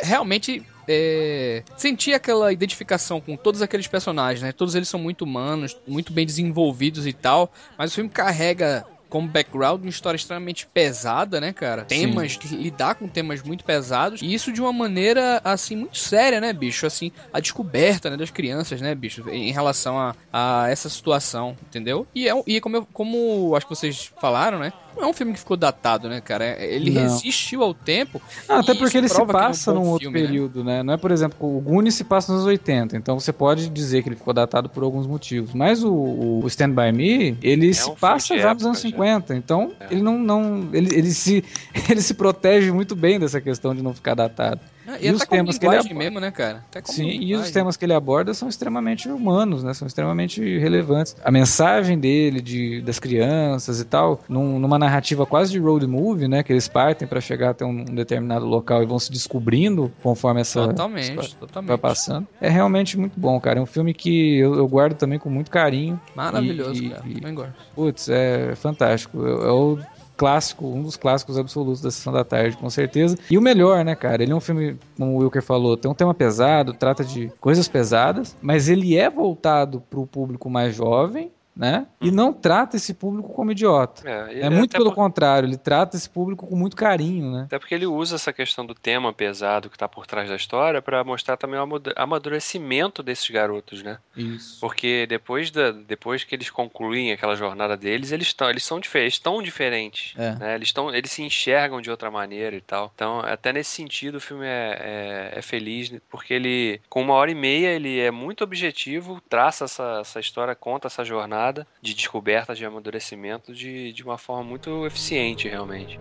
realmente é, sentir aquela identificação com todos aqueles personagens, né? Todos eles são muito humanos, muito bem desenvolvidos e tal, mas o filme carrega como background uma história extremamente pesada, né, cara? Temas, Sim. lidar com temas muito pesados. E isso de uma maneira, assim, muito séria, né, bicho? Assim, a descoberta né, das crianças, né, bicho? Em relação a, a essa situação, entendeu? E, é, e como, eu, como acho que vocês falaram, né? não é um filme que ficou datado, né, cara? É, ele não. resistiu ao tempo. Ah, até porque ele se passa é um num outro filme, né? período, né? né? Não é, por exemplo, o Goonies se passa nos 80, então você pode dizer que ele ficou datado por alguns motivos. Mas o, o Stand By Me, ele é se um passa já nos anos 50, então é. ele não, não ele, ele, se, ele se protege muito bem dessa questão de não ficar datado. Ah, e, e os temas que ele aborda, mesmo, né, cara? Sim, e os temas que ele aborda são extremamente humanos, né? São extremamente relevantes. A mensagem dele de, das crianças e tal, num, numa narrativa quase de road movie, né, que eles partem para chegar até um, um, determinado local e vão se descobrindo conforme essa totalmente, totalmente. vai passando. É realmente muito bom, cara. É um filme que eu, eu guardo também com muito carinho. Maravilhoso, e, cara. E, Também gosto. Putz, é fantástico. É o clássico, um dos clássicos absolutos da Sessão da Tarde, com certeza. E o melhor, né, cara? Ele é um filme, como o Wilker falou, tem um tema pesado, trata de coisas pesadas, mas ele é voltado para o público mais jovem, né? E não trata esse público como idiota. É, é muito pelo por... contrário, ele trata esse público com muito carinho, né? Até porque ele usa essa questão do tema pesado que está por trás da história para mostrar também o amadurecimento desses garotos, né? Isso. Porque depois, da, depois que eles concluem aquela jornada deles, eles estão eles são diferentes, tão diferentes, é. né? Eles estão eles se enxergam de outra maneira e tal. Então, até nesse sentido, o filme é, é, é feliz porque ele com uma hora e meia ele é muito objetivo, traça essa, essa história, conta essa jornada de descoberta, de amadurecimento de, de uma forma muito eficiente, realmente.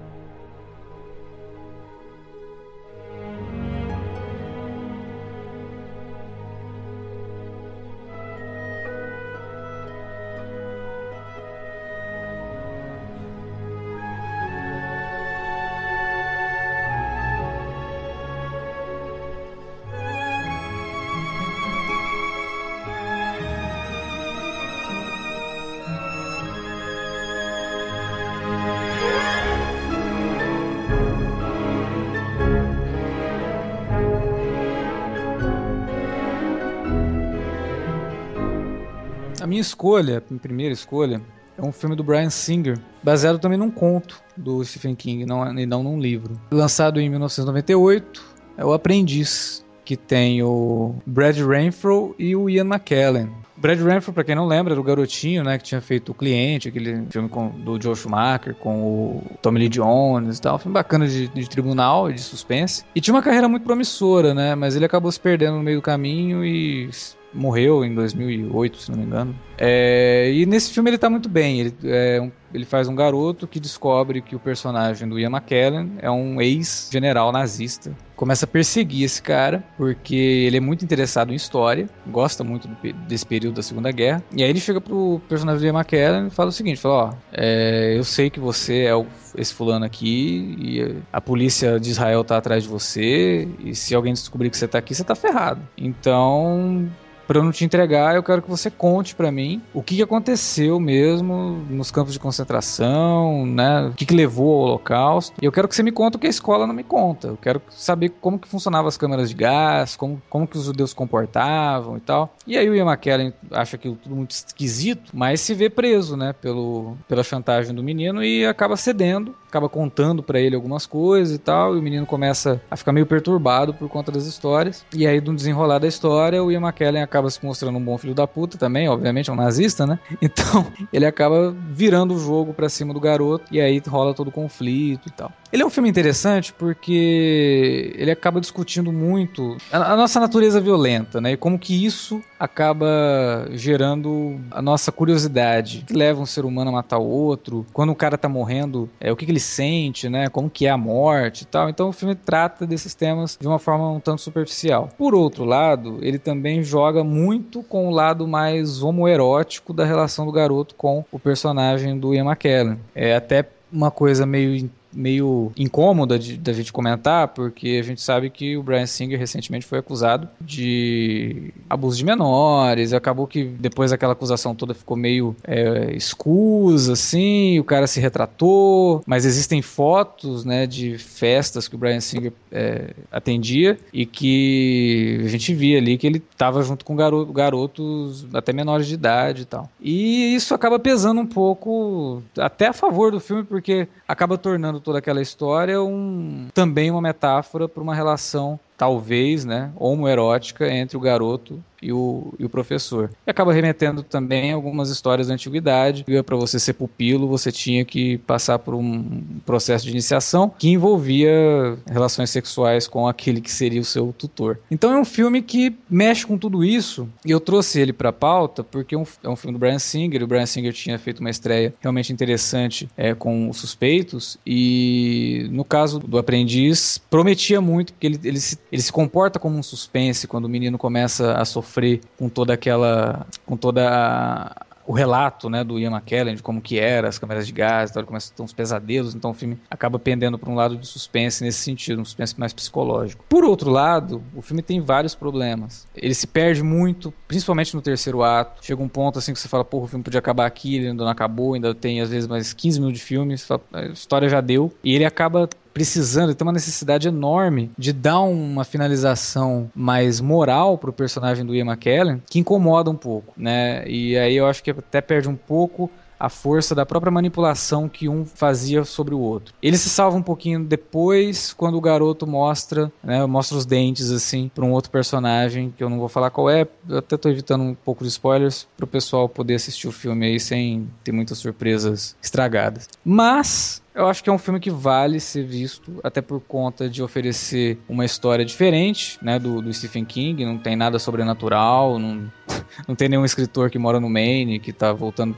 Minha escolha, minha primeira escolha, é um filme do Brian Singer, baseado também num conto do Stephen King, não, e não num livro. Lançado em 1998, é O Aprendiz, que tem o Brad Renfro e o Ian McKellen. Brad Renfro, para quem não lembra, era o garotinho, né, que tinha feito O Cliente, aquele filme com, do Joe Schumacher, com o Tommy Lee Jones e tal, um filme bacana de, de tribunal, de suspense. E tinha uma carreira muito promissora, né, mas ele acabou se perdendo no meio do caminho e morreu em 2008, se não me engano. É, e nesse filme ele tá muito bem. Ele, é um, ele faz um garoto que descobre que o personagem do Ian McKellen é um ex-general nazista. Começa a perseguir esse cara, porque ele é muito interessado em história, gosta muito do, desse período da Segunda Guerra. E aí ele chega pro personagem do Ian McKellen e fala o seguinte: fala, ó, é, eu sei que você é o, esse fulano aqui, e a polícia de Israel tá atrás de você, e se alguém descobrir que você tá aqui, você tá ferrado. Então para eu não te entregar, eu quero que você conte para mim o que, aconteceu mesmo nos campos de concentração, né? O que, que levou ao Holocausto. E eu quero que você me conte o que a escola não me conta. Eu quero saber como que funcionavam as câmeras de gás, como, como que os judeus comportavam e tal. E aí o Ian McKellen acha aquilo tudo muito esquisito, mas se vê preso, né? Pelo, pela chantagem do menino e acaba cedendo, acaba contando para ele algumas coisas e tal. E o menino começa a ficar meio perturbado por conta das histórias. E aí, no desenrolar da história, o Ian McKellen acaba se mostrando um bom filho da puta também, obviamente, é um nazista, né? Então, ele acaba virando o jogo pra cima do garoto e aí rola todo o conflito e tal. Ele é um filme interessante porque ele acaba discutindo muito a, nossa natureza violenta, né? E como que isso acaba gerando a nossa curiosidade, que leva um ser humano a matar o outro, quando o cara tá morrendo, é o que, que ele sente, né? Como que é a morte e tal. Então o filme trata desses temas de uma forma um tanto superficial. Por outro lado, ele também joga muito com o lado mais homoerótico da relação do garoto com o personagem do Ian McKellen. É até uma coisa meio meio incômoda da gente comentar, porque a gente sabe que o Brian Singer recentemente foi acusado de abuso de menores, acabou que depois aquela acusação toda ficou meio é, escusa, assim, o cara se retratou, mas existem fotos, né, de festas que o Brian Singer é, atendia e que a gente via ali que ele estava junto com garoto, garotos até menores de idade e tal. E isso acaba pesando um pouco até a favor do filme, porque acaba tornando toda aquela história um, também uma metáfora para uma relação talvez, né, homoerótica entre o garoto e o, e o professor. E acaba remetendo também algumas histórias da antiguidade. Para você ser pupilo, você tinha que passar por um processo de iniciação que envolvia relações sexuais com aquele que seria o seu tutor. Então é um filme que mexe com tudo isso. E eu trouxe ele para pauta porque é um, é um filme do Brian Singer. O Brian Singer tinha feito uma estreia realmente interessante é, com os suspeitos. E no caso do aprendiz, prometia muito, porque ele, ele se ele se comporta como um suspense quando o menino começa a sofrer com toda aquela. com toda a, o relato, né, do Ian McKellen, de como que era, as câmeras de gás, então começa a uns pesadelos, então o filme acaba pendendo para um lado de suspense nesse sentido, um suspense mais psicológico. Por outro lado, o filme tem vários problemas. Ele se perde muito, principalmente no terceiro ato. Chega um ponto assim que você fala, porra, o filme podia acabar aqui, ele ainda não acabou, ainda tem às vezes mais 15 minutos de filme, a história já deu. E ele acaba precisando, tem uma necessidade enorme de dar uma finalização mais moral pro personagem do Ian McKellen, que incomoda um pouco, né? E aí eu acho que até perde um pouco a força da própria manipulação que um fazia sobre o outro. Ele se salva um pouquinho depois, quando o garoto mostra, né, mostra os dentes assim para um outro personagem que eu não vou falar qual é. Eu até tô evitando um pouco de spoilers para o pessoal poder assistir o filme aí sem ter muitas surpresas estragadas. Mas eu acho que é um filme que vale ser visto, até por conta de oferecer uma história diferente, né, do, do Stephen King. Não tem nada sobrenatural, não, não tem nenhum escritor que mora no Maine, que está voltando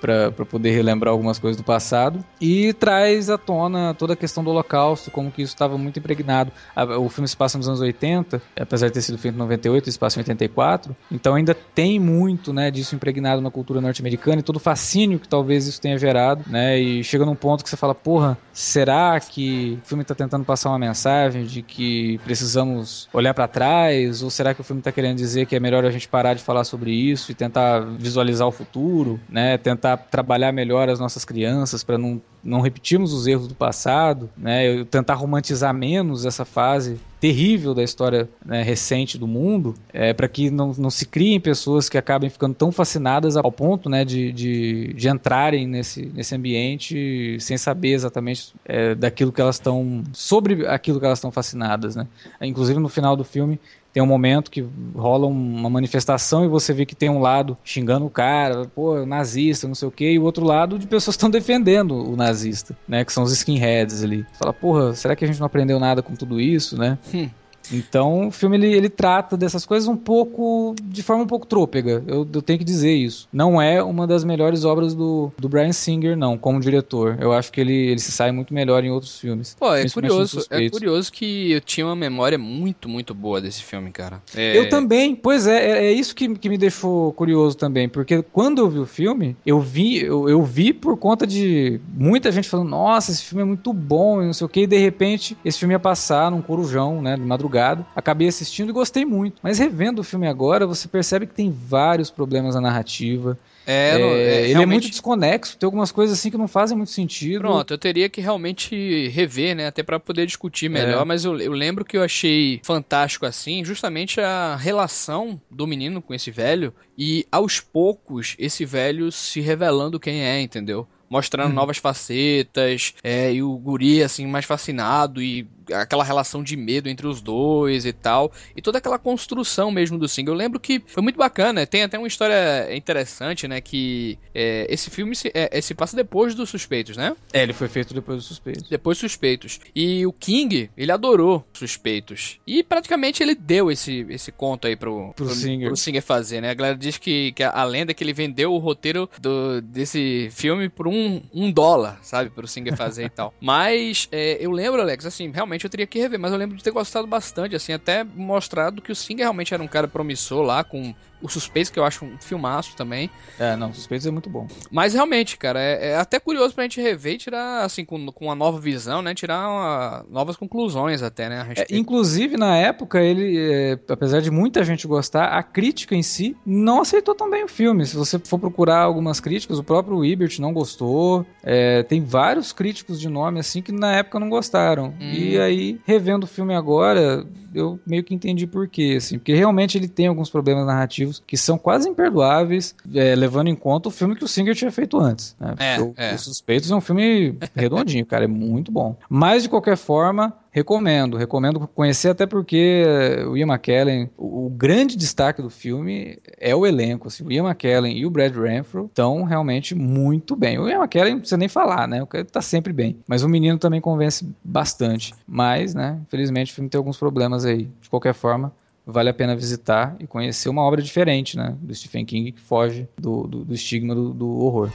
para poder relembrar algumas coisas do passado. E traz à tona toda a questão do Holocausto, como que isso estava muito impregnado. O filme se passa nos anos 80, apesar de ter sido feito em 98, se passa em 84. Então ainda tem muito né, disso impregnado na cultura norte-americana e todo o fascínio que talvez isso tenha gerado. Né, e chega num ponto que você fala, porra, será que o filme está tentando passar uma mensagem de que precisamos olhar para trás? Ou será que o filme está querendo dizer que é melhor a gente parar de falar sobre isso e tentar visualizar o futuro, né? Tentar trabalhar melhor as nossas crianças para não não repetirmos os erros do passado, né? Tentar romantizar menos essa fase terrível da história né, recente do mundo, é, para que não, não se criem pessoas que acabem ficando tão fascinadas ao ponto né, de, de, de entrarem nesse, nesse ambiente sem saber exatamente é, daquilo que elas estão. sobre aquilo que elas estão fascinadas. Né? Inclusive no final do filme tem um momento que rola uma manifestação e você vê que tem um lado xingando o cara, pô, nazista, não sei o quê, e o outro lado de pessoas estão defendendo o nazista, né? Que são os skinheads ali. Fala, porra, será que a gente não aprendeu nada com tudo isso, né? Hum. Então, o filme ele, ele trata dessas coisas um pouco de forma um pouco trôpega. Eu, eu, tenho que dizer isso. Não é uma das melhores obras do, do Brian Singer, não, como diretor. Eu acho que ele, ele se sai muito melhor em outros filmes. Pô, é curioso. É curioso que eu tinha uma memória muito, muito boa desse filme, cara. É... Eu também. Pois é, é, é, isso que, que me deixou curioso também, porque quando eu vi o filme, eu vi, eu, eu vi por conta de muita gente falando, nossa, esse filme é muito bom e não sei o que, e de repente esse filme ia passar num corujão, né, de madrugada Acabei assistindo e gostei muito. Mas revendo o filme agora, você percebe que tem vários problemas na narrativa. É, é, é ele realmente... é muito desconexo, tem algumas coisas assim que não fazem muito sentido. Pronto, eu teria que realmente rever, né, até para poder discutir melhor, é. mas eu, eu, lembro que eu achei fantástico assim, justamente a relação do menino com esse velho e aos poucos esse velho se revelando quem é, entendeu? mostrando uhum. novas facetas, é, e o guri, assim, mais fascinado, e aquela relação de medo entre os dois e tal, e toda aquela construção mesmo do single. Eu lembro que foi muito bacana, tem até uma história interessante, né, que é, esse filme se, é, se passa depois dos Suspeitos, né? É, ele foi feito depois dos Suspeitos. Depois dos Suspeitos. E o King, ele adorou Suspeitos. E praticamente ele deu esse, esse conto aí pro, pro, pro, Singer. pro Singer fazer, né? A galera diz que, que a lenda é que ele vendeu o roteiro do, desse filme por um, um dólar, sabe? Pro Singer fazer e tal. Mas é, eu lembro, Alex, assim, realmente realmente eu teria que rever, mas eu lembro de ter gostado bastante, assim, até mostrado que o Singer realmente era um cara promissor lá, com o Suspeitos, que eu acho um filmaço também. É, não, o Suspeitos é muito bom. Mas realmente, cara, é, é, até curioso pra gente rever e tirar, assim, com, com uma nova visão, né? Tirar uma, novas conclusões até, né? É, inclusive, na época, ele, é, apesar de muita gente gostar, a crítica em si não aceitou tão bem o filme. Se você for procurar algumas críticas, o próprio Ebert não gostou. É, tem vários críticos de nome, assim, que na época não gostaram. Hum. E aí, revendo o filme agora, eu meio que entendi por quê, assim, porque realmente ele tem alguns problemas narrativos que são quase imperdoáveis, é, levando em conta o filme que o Singer tinha feito antes. Né? É, o, é. Os Suspeitos é um filme redondinho, cara, é muito bom. Mas, de qualquer forma, Recomendo, recomendo conhecer até porque o Ian McKellen, o, o, grande destaque do filme é o elenco, assim, o Ian McKellen e o Brad Renfro estão realmente muito bem. O Ian McKellen não precisa nem falar, né? O cara tá sempre bem. Mas o menino também convence bastante. Mas, né, infelizmente o filme tem alguns problemas aí. De qualquer forma, vale a pena visitar e conhecer uma obra diferente, né, do Stephen King que foge do, do, do estigma do, do horror.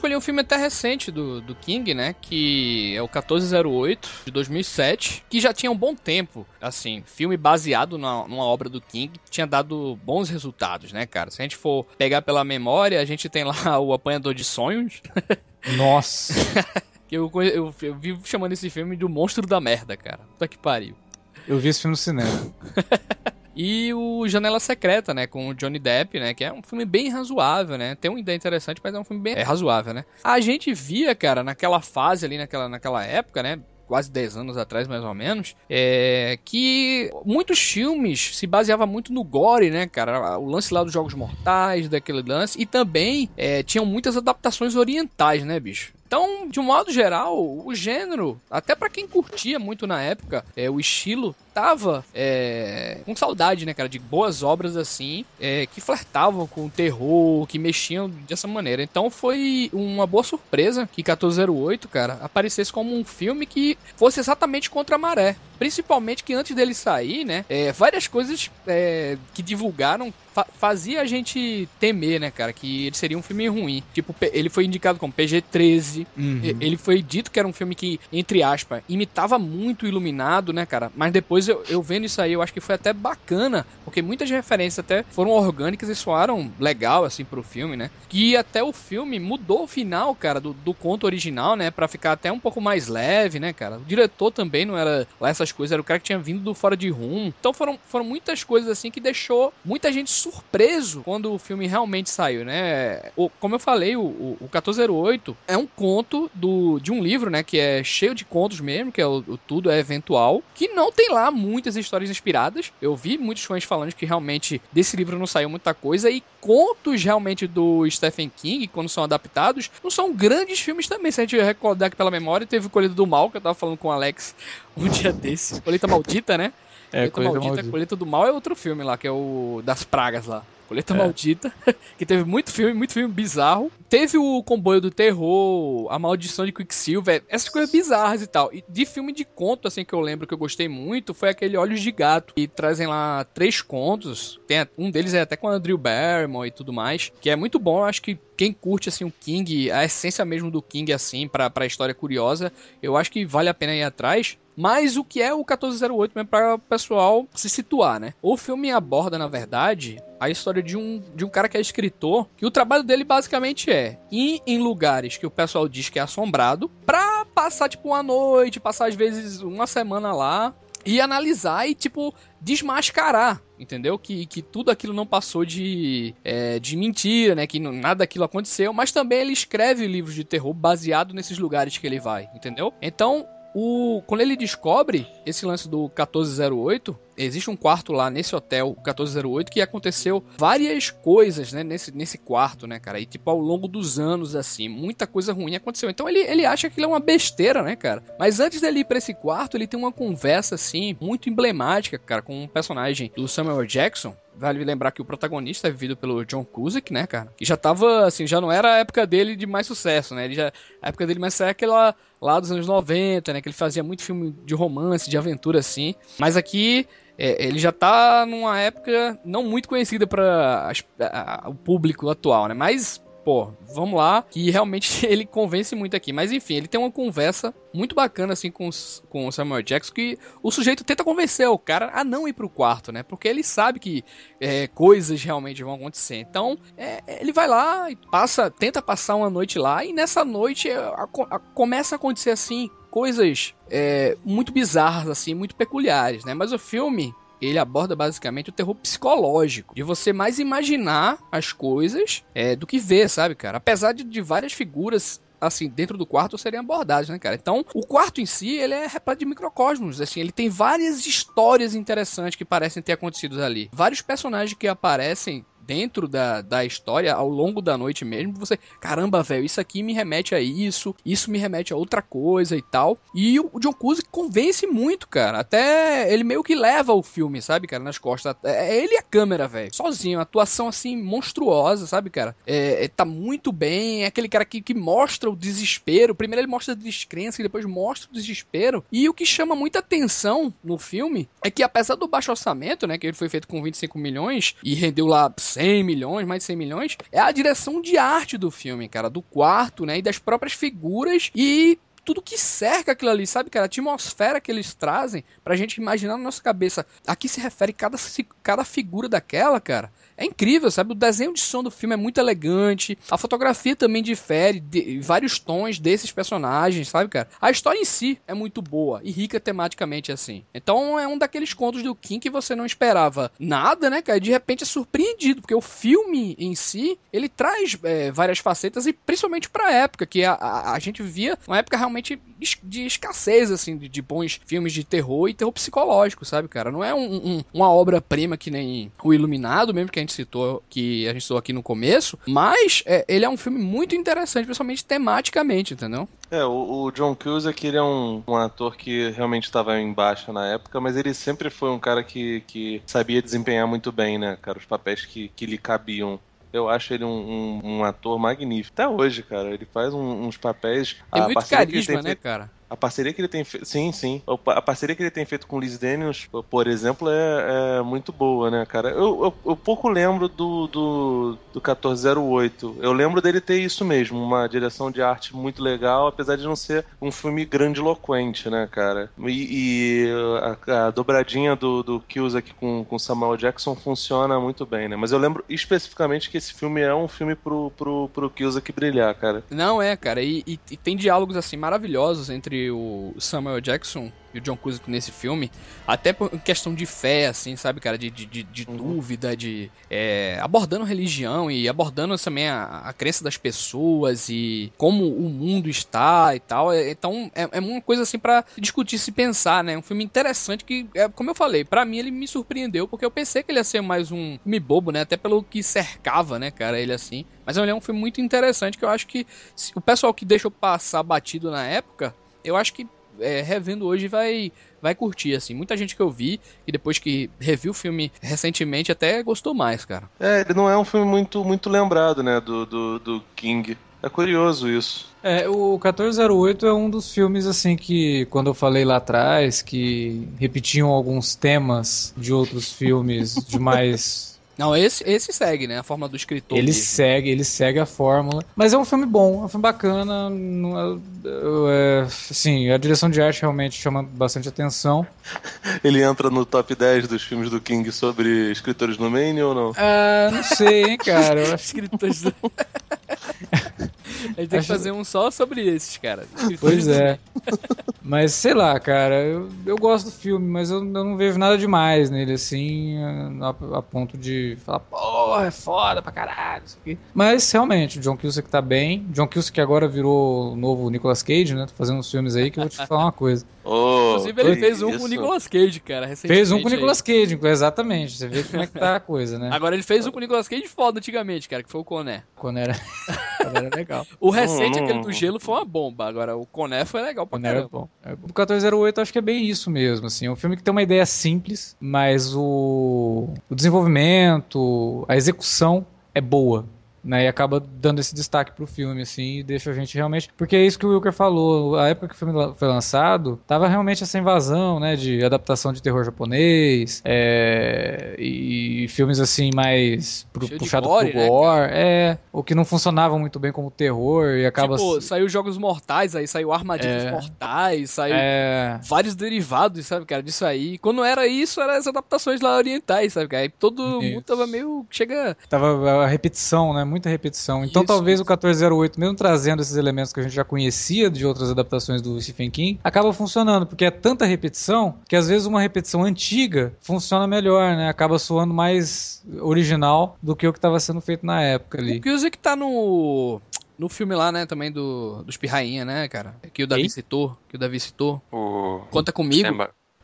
Escolhi um filme até recente do, do King, né? Que é o 1408, de 2007, que já tinha um bom tempo. Assim, filme baseado na, numa obra do King, tinha dado bons resultados, né, cara? Se a gente for pegar pela memória, a gente tem lá o Apanhador de Sonhos. Nossa! eu, eu, eu, vivo chamando esse filme do Monstro da Merda, cara. Puta que pariu. Eu vi esse filme no cinema. E o Janela Secreta, né, com o Johnny Depp, né, que é um filme bem razoável, né? Tem uma ideia interessante, mas é um filme bem razoável, né? A gente via, cara, naquela fase ali, naquela, naquela época, né, quase 10 anos atrás, mais ou menos, é, que muitos filmes se baseavam muito no gore, né, cara? O lance lá dos Jogos Mortais, daquele lance, e também é, tinham muitas adaptações orientais, né, bicho? Então, de um modo geral, o gênero, até para quem curtia muito na época, é, o estilo tava é, com saudade, né, cara, de boas obras assim, é, que flertavam com o terror, que mexiam dessa maneira. Então foi uma boa surpresa que 1408, cara, aparecesse como um filme que fosse exatamente contra a maré. Principalmente que antes dele sair, né, é, várias coisas é, que divulgaram fa fazia a gente temer, né, cara, que ele seria um filme ruim. Tipo, ele foi indicado como PG-13. Uhum. Ele foi dito que era um filme que, entre aspas, imitava muito o Iluminado, né, cara? Mas depois eu, eu vendo isso aí, eu acho que foi até bacana, porque muitas referências até foram orgânicas e soaram legal, assim, pro filme, né? Que até o filme mudou o final, cara, do, do conto original, né, para ficar até um pouco mais leve, né, cara? O diretor também não era lá essas coisas, era o cara que tinha vindo do Fora de Rumo. Então foram, foram muitas coisas, assim, que deixou muita gente surpreso quando o filme realmente saiu, né? O, como eu falei, o, o, o 1408 é um conto do, de um livro, né? Que é cheio de contos mesmo, que é o, o Tudo é Eventual, que não tem lá muitas histórias inspiradas. Eu vi muitos fãs falando que realmente desse livro não saiu muita coisa e contos realmente do Stephen King, quando são adaptados, não são grandes filmes também. Se a gente recordar aqui pela memória, teve o Colhido do Mal, que eu tava falando com o Alex um dia desse. Colheita Maldita, né? É, Colheita, Colheita Maldita, Maldita. Colheita do Mal é outro filme lá, que é o das pragas lá. Colheita é. Maldita, que teve muito filme, muito filme bizarro. Teve o Comboio do Terror, A Maldição de Quicksilver, essas coisas bizarras e tal. E de filme de conto, assim, que eu lembro que eu gostei muito, foi aquele Olhos de Gato, que trazem lá três contos. Tem, um deles é até com a Drew Barrymore e tudo mais, que é muito bom. Eu acho que quem curte, assim, o King, a essência mesmo do King, assim, pra, pra história curiosa, eu acho que vale a pena ir atrás. Mas o que é o 1408 mesmo para o pessoal se situar, né? O filme aborda, na verdade, a história de um, de um cara que é escritor, que o trabalho dele basicamente é ir em lugares que o pessoal diz que é assombrado, pra passar, tipo, uma noite, passar às vezes uma semana lá, e analisar e, tipo, desmascarar, entendeu? Que, que tudo aquilo não passou de, é, de mentira, né? Que nada daquilo aconteceu, mas também ele escreve livros de terror baseado nesses lugares que ele vai, entendeu? Então, o, quando ele descobre esse lance do 1408, existe um quarto lá nesse hotel 1408 que aconteceu várias coisas, né, nesse, nesse quarto, né, cara? E tipo ao longo dos anos assim, muita coisa ruim aconteceu. Então ele, ele acha que ele é uma besteira, né, cara? Mas antes dele ir para esse quarto, ele tem uma conversa assim muito emblemática, cara, com um personagem do Samuel Jackson, Vale lembrar que o protagonista é vivido pelo John Cusack, né, cara? Que já tava, assim, já não era a época dele de mais sucesso, né? Ele já, a época dele mais é aquela lá dos anos 90, né? Que ele fazia muito filme de romance, de aventura, assim. Mas aqui é, ele já tá numa época não muito conhecida para o público atual, né? Mas pô, vamos lá, que realmente ele convence muito aqui. Mas enfim, ele tem uma conversa muito bacana assim com, com o Samuel Jackson que o sujeito tenta convencer o cara a não ir pro quarto, né? Porque ele sabe que é, coisas realmente vão acontecer. Então, é, ele vai lá e passa, tenta passar uma noite lá e nessa noite é, a, a, começa a acontecer assim coisas é, muito bizarras assim, muito peculiares, né? Mas o filme ele aborda basicamente o terror psicológico, de você mais imaginar as coisas é, do que ver, sabe, cara? Apesar de, de várias figuras assim, dentro do quarto seriam abordadas, né, cara? Então, o quarto em si, ele é repleto de microcosmos, assim, ele tem várias histórias interessantes que parecem ter acontecido ali. Vários personagens que aparecem dentro da, da história, ao longo da noite mesmo, você, caramba, velho, isso aqui me remete a isso, isso me remete a outra coisa e tal. E o John Cusack convence muito, cara. Até ele meio que leva o filme, sabe, cara, nas costas. É, é ele e a câmera, velho. Sozinho, atuação assim monstruosa, sabe, cara? É, é, tá muito bem. É aquele cara que, que mostra o desespero. Primeiro ele mostra a descrença depois mostra o desespero. E o que chama muita atenção no filme é que apesar do baixo orçamento, né, que ele foi feito com 25 milhões e rendeu lá 100 milhões, mais de 100 milhões, é a direção de arte do filme, cara, do quarto, né, e das próprias figuras e tudo que cerca aquilo ali, sabe, cara? A atmosfera que eles trazem pra gente imaginar na nossa cabeça. Aqui se refere cada, cada figura daquela, cara é incrível, sabe? O desenho de som do filme é muito elegante, a fotografia também difere de vários tons desses personagens, sabe, cara? A história em si é muito boa e rica tematicamente assim. Então é um daqueles contos do King que você não esperava nada, né, cara? E de repente é surpreendido, porque o filme em si, ele traz é, várias facetas e principalmente pra época, que a, a, a gente vivia uma época realmente de escassez, assim, de, de, bons filmes de terror e terror psicológico, sabe, cara? Não é um, um, uma obra-prima que nem O Iluminado, mesmo que a gente citou, que a gente citou aqui no começo, mas é, ele é um filme muito interessante, principalmente tematicamente, entendeu? É, o, o John Cusack, ele é um, um ator que realmente estava em baixa na época, mas ele sempre foi um cara que, que sabia desempenhar muito bem, né, cara, os papéis que, que lhe cabiam. Eu acho ele um, um, um, ator magnífico. Até hoje, cara, ele faz um, uns papéis. Tem muito carisma, né, cara? A parceria que ele tem feito. Sim, sim. A parceria que ele tem feito com o Liz Daniels, por exemplo, é, é muito boa, né, cara? Eu, eu, eu, pouco lembro do, do, do 1408. Eu lembro dele ter isso mesmo, uma direção de arte muito legal, apesar de não ser um filme grandiloquente, né, cara? E, e a, a, dobradinha do, do Kills aqui com, com Samuel Jackson funciona muito bem, né? Mas eu lembro especificamente que esse filme é um filme pro, pro, pro Kills aqui brilhar, cara. Não é, cara. E, e, e tem diálogos assim maravilhosos entre o Samuel Jackson e o John Cusack nesse filme, até por questão de fé, assim, sabe, cara, de, de, de uhum. dúvida, de é, abordando religião e abordando também a, a crença das pessoas e como o mundo está e tal. É, então é, é, uma coisa assim para discutir, se pensar, né? Um filme interessante que, é, como eu falei, para mim ele me surpreendeu porque eu pensei que ele ia ser mais um filme bobo, né? Até pelo que cercava, né, cara, ele assim. Mas ele é um filme muito interessante que eu acho que o pessoal que deixou passar batido na época, eu acho que é, revendo hoje vai vai curtir, assim. Muita gente que eu vi e depois que reviu o filme recentemente até gostou mais, cara. É, ele não é um filme muito, muito lembrado, né, do, do, do King. É curioso isso. É, o 1408 é um dos filmes, assim, que quando eu falei lá atrás, que repetiam alguns temas de outros filmes de mais não, esse, esse segue, né? A forma do escritor. Ele mesmo. segue, ele segue a fórmula. Mas é um filme bom, é um filme bacana. É, assim, a direção de arte realmente chama bastante atenção. Ele entra no top 10 dos filmes do King sobre escritores no Maine ou não? Ah, não sei, hein, cara. Eu acho... escritores do... A gente tem que fazer um só sobre esses, cara. Pois é. mas sei lá, cara, eu, eu gosto do filme, mas eu, eu não vejo nada demais nele, assim, a, a ponto de falar, porra, é foda pra caralho, isso aqui. Mas realmente, o John Cusack tá bem. John Cusack agora virou o novo Nicolas Cage, né? Tô fazendo uns filmes aí que eu vou te falar uma coisa. Oh, Inclusive, ele fez um com o Nicolas Cage, cara, Fez um com o Nicolas Cage, exatamente. Você vê como é que tá a coisa, né? Agora ele fez um com o Nicolas Cage foda antigamente, cara, que foi o Coné. Coné era, era legal. O recente, hum, aquele do gelo, foi uma bomba. Agora, o Coné foi legal pra Coné caramba. É bom. É, o 1408 acho que é bem isso mesmo, assim. É um filme que tem uma ideia simples, mas o, o desenvolvimento, a execução é boa né, e acaba dando esse destaque pro filme, assim, e deixa a gente realmente. Porque é isso que o Wilker falou. A época que o filme foi lançado, tava realmente essa invasão, né, de adaptação de terror japonês, é, e filmes assim mais pro, puxado gore, pro gore, né, é, o que não funcionava muito bem como terror e acaba. Tipo, saiu Jogos Mortais, aí saiu Armadilhas é, Mortais, saiu é... vários derivados, sabe, cara, disso aí. Quando era isso, eram as adaptações lá orientais, sabe, cara? Aí todo isso. mundo tava meio. Chega. Tava a repetição, né? Muita repetição. Então Isso. talvez o 1408, mesmo trazendo esses elementos que a gente já conhecia de outras adaptações do Stephen King, acaba funcionando, porque é tanta repetição que às vezes uma repetição antiga funciona melhor, né? Acaba soando mais original do que o que estava sendo feito na época ali. O que que tá no no filme lá, né, também do dos Pirrainha, né, cara? Que o Davi Ei? citou, que o Davi citou. O... Conta comigo.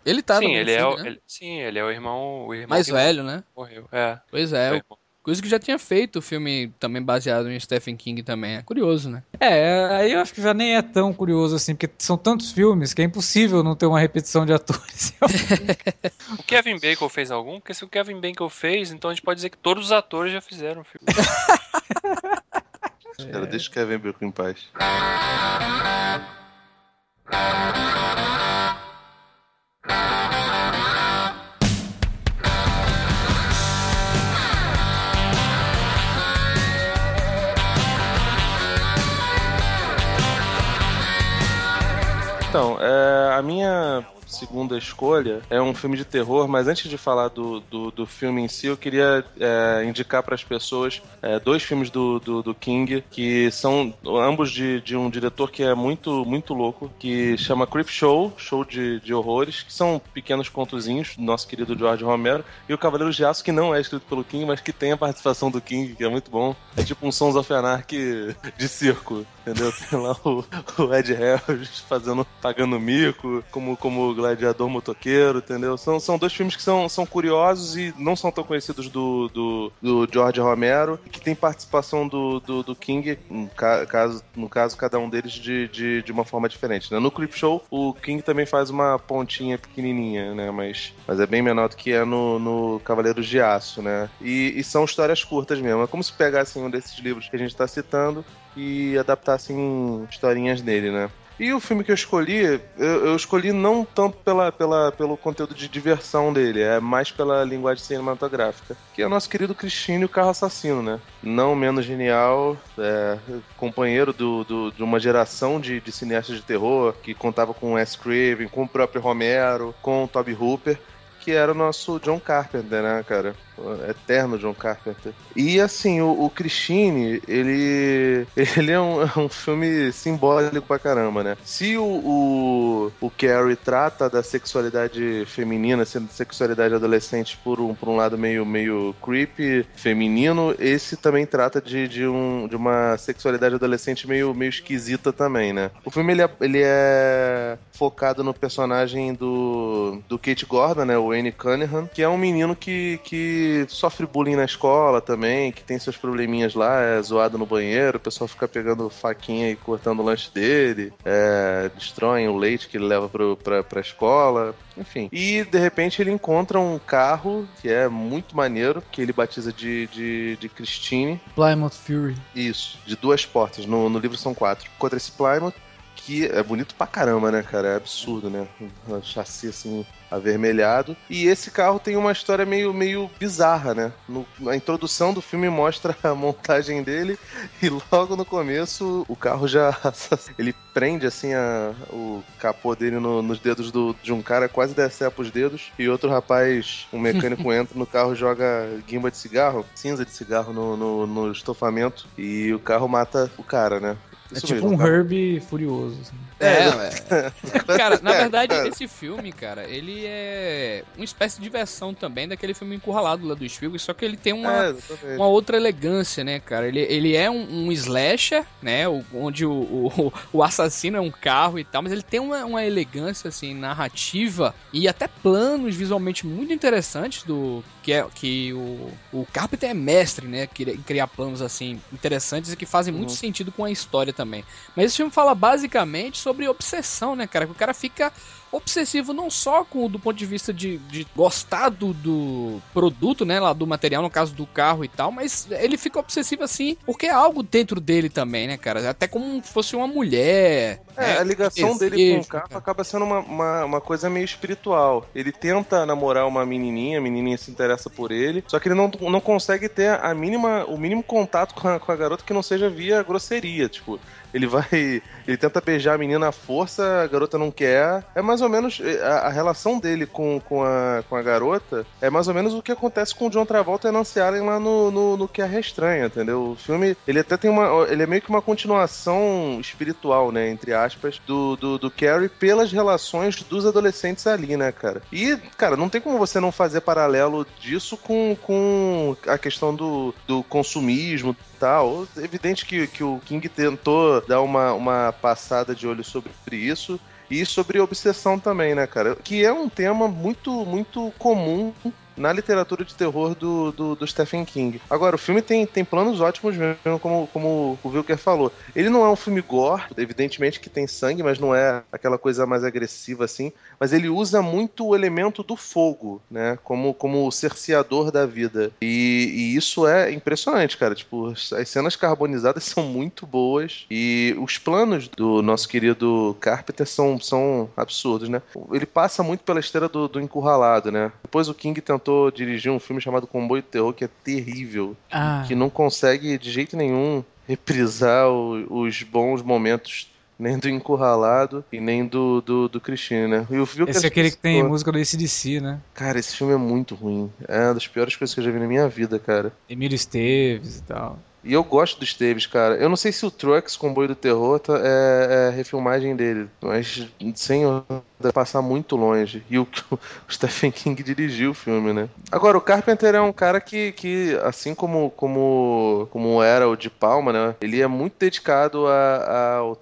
Ele tá sim, ele filme, é o, né? ele, sim, ele é o irmão, o irmão mais velho, né? Morreu. É. Pois é. é Coisa que já tinha feito o filme também baseado em Stephen King também. É curioso, né? É, aí eu acho que já nem é tão curioso assim, porque são tantos filmes que é impossível não ter uma repetição de atores. o Kevin Bacon fez algum? Porque se o Kevin Bacon fez, então a gente pode dizer que todos os atores já fizeram o filme. Cara, deixa o Kevin Bacon em paz. Então, é, a minha segunda escolha é um filme de terror, mas antes de falar do, do, do filme em si, eu queria é, indicar para as pessoas é, dois filmes do, do, do, King, que são ambos de, de um diretor que é muito, muito louco, que chama Creep Show, show de, de horrores, que são pequenos contozinhos do nosso querido George Romero, e o Cavaleiro de Aço, que não é escrito pelo King, mas que tem a participação do King, que é muito bom. É tipo um Sons of Anarchy de circo, entendeu? Tem lá o, o Ed Harris fazendo, pagando mico, como, como Gladiador Motoqueiro, entendeu? São, são dois filmes que são, são curiosos e não são tão conhecidos do, do, do George Romero, que tem participação do, do, do King, no caso, no caso, cada um deles de, de, de uma forma diferente. Né? No Clip Show, o King também faz uma pontinha pequenininha, né? Mas, mas é bem menor do que é no, no Cavaleiros de Aço, né? E, e são histórias curtas mesmo. É como se pegassem um desses livros que a gente está citando e adaptassem historinhas dele, né? E o filme que eu escolhi, eu, eu, escolhi não tanto pela, pela, pelo conteúdo de diversão dele, é mais pela linguagem cinematográfica, que é o nosso querido Cristine, o carro assassino, né? Não menos genial, é, companheiro do, do, de uma geração de, de cineastas de terror, que contava com Wes Craven, com o próprio Romero, com o Toby Hooper que era o nosso John Carpenter, né, cara? Eterno John Carpenter. E assim, o, o Christine, ele. Ele é um, é um filme simbólico pra caramba, né? Se o, o, o Carrie trata da sexualidade feminina, sendo sexualidade adolescente por um, por um lado meio, meio creepy, feminino, esse também trata de, de, um, de uma sexualidade adolescente meio, meio esquisita também, né? O filme ele é, ele é focado no personagem do, do Kate Gordon, né? O Wayne Cunningham, que é um menino que, que sofre bullying na escola também, que tem seus probleminhas lá, é zoado no banheiro, o pessoal fica pegando faquinha e cortando o lanche dele, é, destroem o leite que ele leva pro, pra, pra escola, enfim. E de repente ele encontra um carro que é muito maneiro, que ele batiza de, de, de Christine. Plymouth Fury. Isso, de duas portas. No, no livro são quatro. Contra esse Plymouth, que é bonito pra caramba, né, cara? É absurdo, né? Um chassi assim avermelhado. E esse carro tem uma história meio, meio bizarra, né? No, a introdução do filme mostra a montagem dele e logo no começo o carro já ele prende assim a, o capô dele no, nos dedos do, de um cara, quase decepa os dedos. E outro rapaz, um mecânico entra no carro joga guimba de cigarro, cinza de cigarro no, no, no estofamento e o carro mata o cara, né? É Isso é tipo mesmo, um cara. Herbie furioso. Assim. É, é. cara, na verdade, esse filme, cara, ele é uma espécie de versão também daquele filme encurralado lá do Spielberg, só que ele tem uma, é, uma outra elegância, né, cara? Ele, ele é um, um slasher, né, onde o, o, o, assassino é um carro e tal, mas ele tem uma, uma elegância, assim, narrativa e até planos visualmente muito interessantes do que é que o, o Carpenter é mestre, né, em criar planos, assim, interessantes e que fazem muito uhum. sentido com a história também. Mas esse filme fala basicamente sobre obsessão, né, cara? Que o cara fica obsessivo não só com do ponto de vista de, de gostar do, do, produto, né, lá do material, no caso do carro e tal, mas ele fica obsessivo assim porque é algo dentro dele também, né, cara? Até como se fosse uma mulher. É, né? a ligação dele com o carro cara. acaba sendo uma, uma, uma, coisa meio espiritual. Ele tenta namorar uma menininha, a menininha se interessa por ele, só que ele não, não consegue ter a mínima, o mínimo contato com a, com a garota que não seja via grosseria, tipo ele vai. Ele tenta beijar a menina à força, a garota não quer. É mais ou menos. Eh, a, a relação dele com, com, a, com a garota é mais ou menos o que acontece com o John Travolta e Nancy Allen lá no, no, no que é Restranha, entendeu? O filme, ele até tem uma. Ele é meio que uma continuação espiritual, né? Entre aspas, do, do, do Carrie pelas relações dos adolescentes ali, né, cara? E, cara, não tem como você não fazer paralelo disso com, com a questão do, do consumismo, tal. Evidente que, que o King tentou dar uma, uma passada de olho sobre isso e sobre obsessão também, né, cara? Que é um tema muito, muito comum na literatura de terror do, do, do, Stephen King. Agora, o filme tem, tem planos ótimos mesmo, como, como o Wilker falou. Ele não é um filme gore, evidentemente que tem sangue, mas não é aquela coisa mais agressiva assim. Mas ele usa muito o elemento do fogo, né? Como, como o cerceador da vida. E, e isso é impressionante, cara. Tipo, as cenas carbonizadas são muito boas e os planos do nosso querido Carpenter são, são absurdos, né? Ele passa muito pela esteira do, do encurralado, né? Depois o King tentou tentou dirigir um filme chamado Comboio de Terror, que é terrível. Ah. Que não consegue de jeito nenhum reprisar o, os bons momentos nem do Encurralado e nem do, do, do Christine, né? E o filme esse é aquele que tem música do ACDC, né? Cara, esse filme é muito ruim. É uma das piores coisas que eu já vi na minha vida, cara. Emílio Esteves e tal. E eu gosto do Esteves, cara. Eu não sei se o Trucks, Comboio do Terror, tá, é, é refilmagem dele, mas sem passar muito longe. E o, o, Stephen King dirigiu o filme, né? Agora, o Carpenter é um cara que, que assim como, como, como era o de Palma, né? Ele é muito dedicado a, a ao,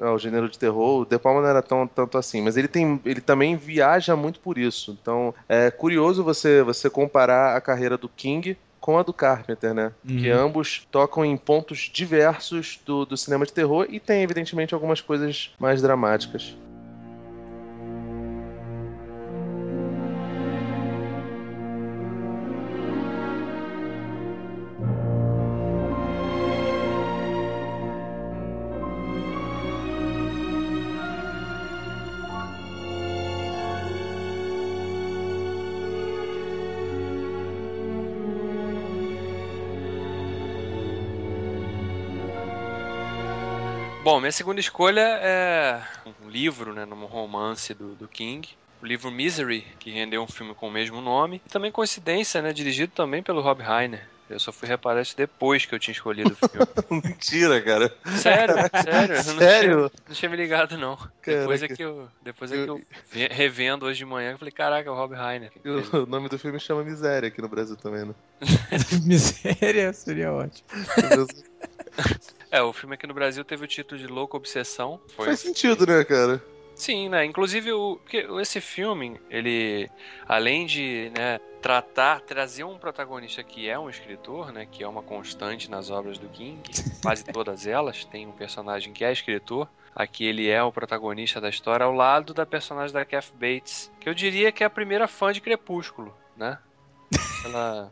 ao, gênero de terror. O De Palma não era tão, tanto assim, mas ele, tem, ele também viaja muito por isso. Então, é curioso você, você comparar a carreira do King com a do Carpenter, né? Uhum. Que ambos tocam em pontos diversos do, do cinema de terror e tem, evidentemente, algumas coisas mais dramáticas. Minha segunda escolha é um livro, né, num romance do, do King, o livro Misery, que rendeu um filme com o mesmo nome. E também coincidência, né? Dirigido também pelo Rob Reiner. Eu só fui reparar isso depois que eu tinha escolhido o filme. Mentira, cara. Sério, sério. Não sério? Tinha, não tinha me ligado, não. Caraca. Depois é que eu, depois é que eu revendo hoje de manhã, eu falei, caraca, é o Rob Reiner. O nome do filme chama Miséria aqui no Brasil também, né? Miséria seria ótimo. É, o filme aqui no Brasil teve o título de Louco Obsessão. Foi... Faz sentido, né, cara? Sim, né? Inclusive, o, porque esse filme, ele, além de né, tratar, trazer um protagonista que é um escritor, né? Que é uma constante nas obras do King, quase todas elas, tem um personagem que é escritor. Aqui ele é o protagonista da história ao lado da personagem da Kath Bates, que eu diria que é a primeira fã de Crepúsculo, né? Ela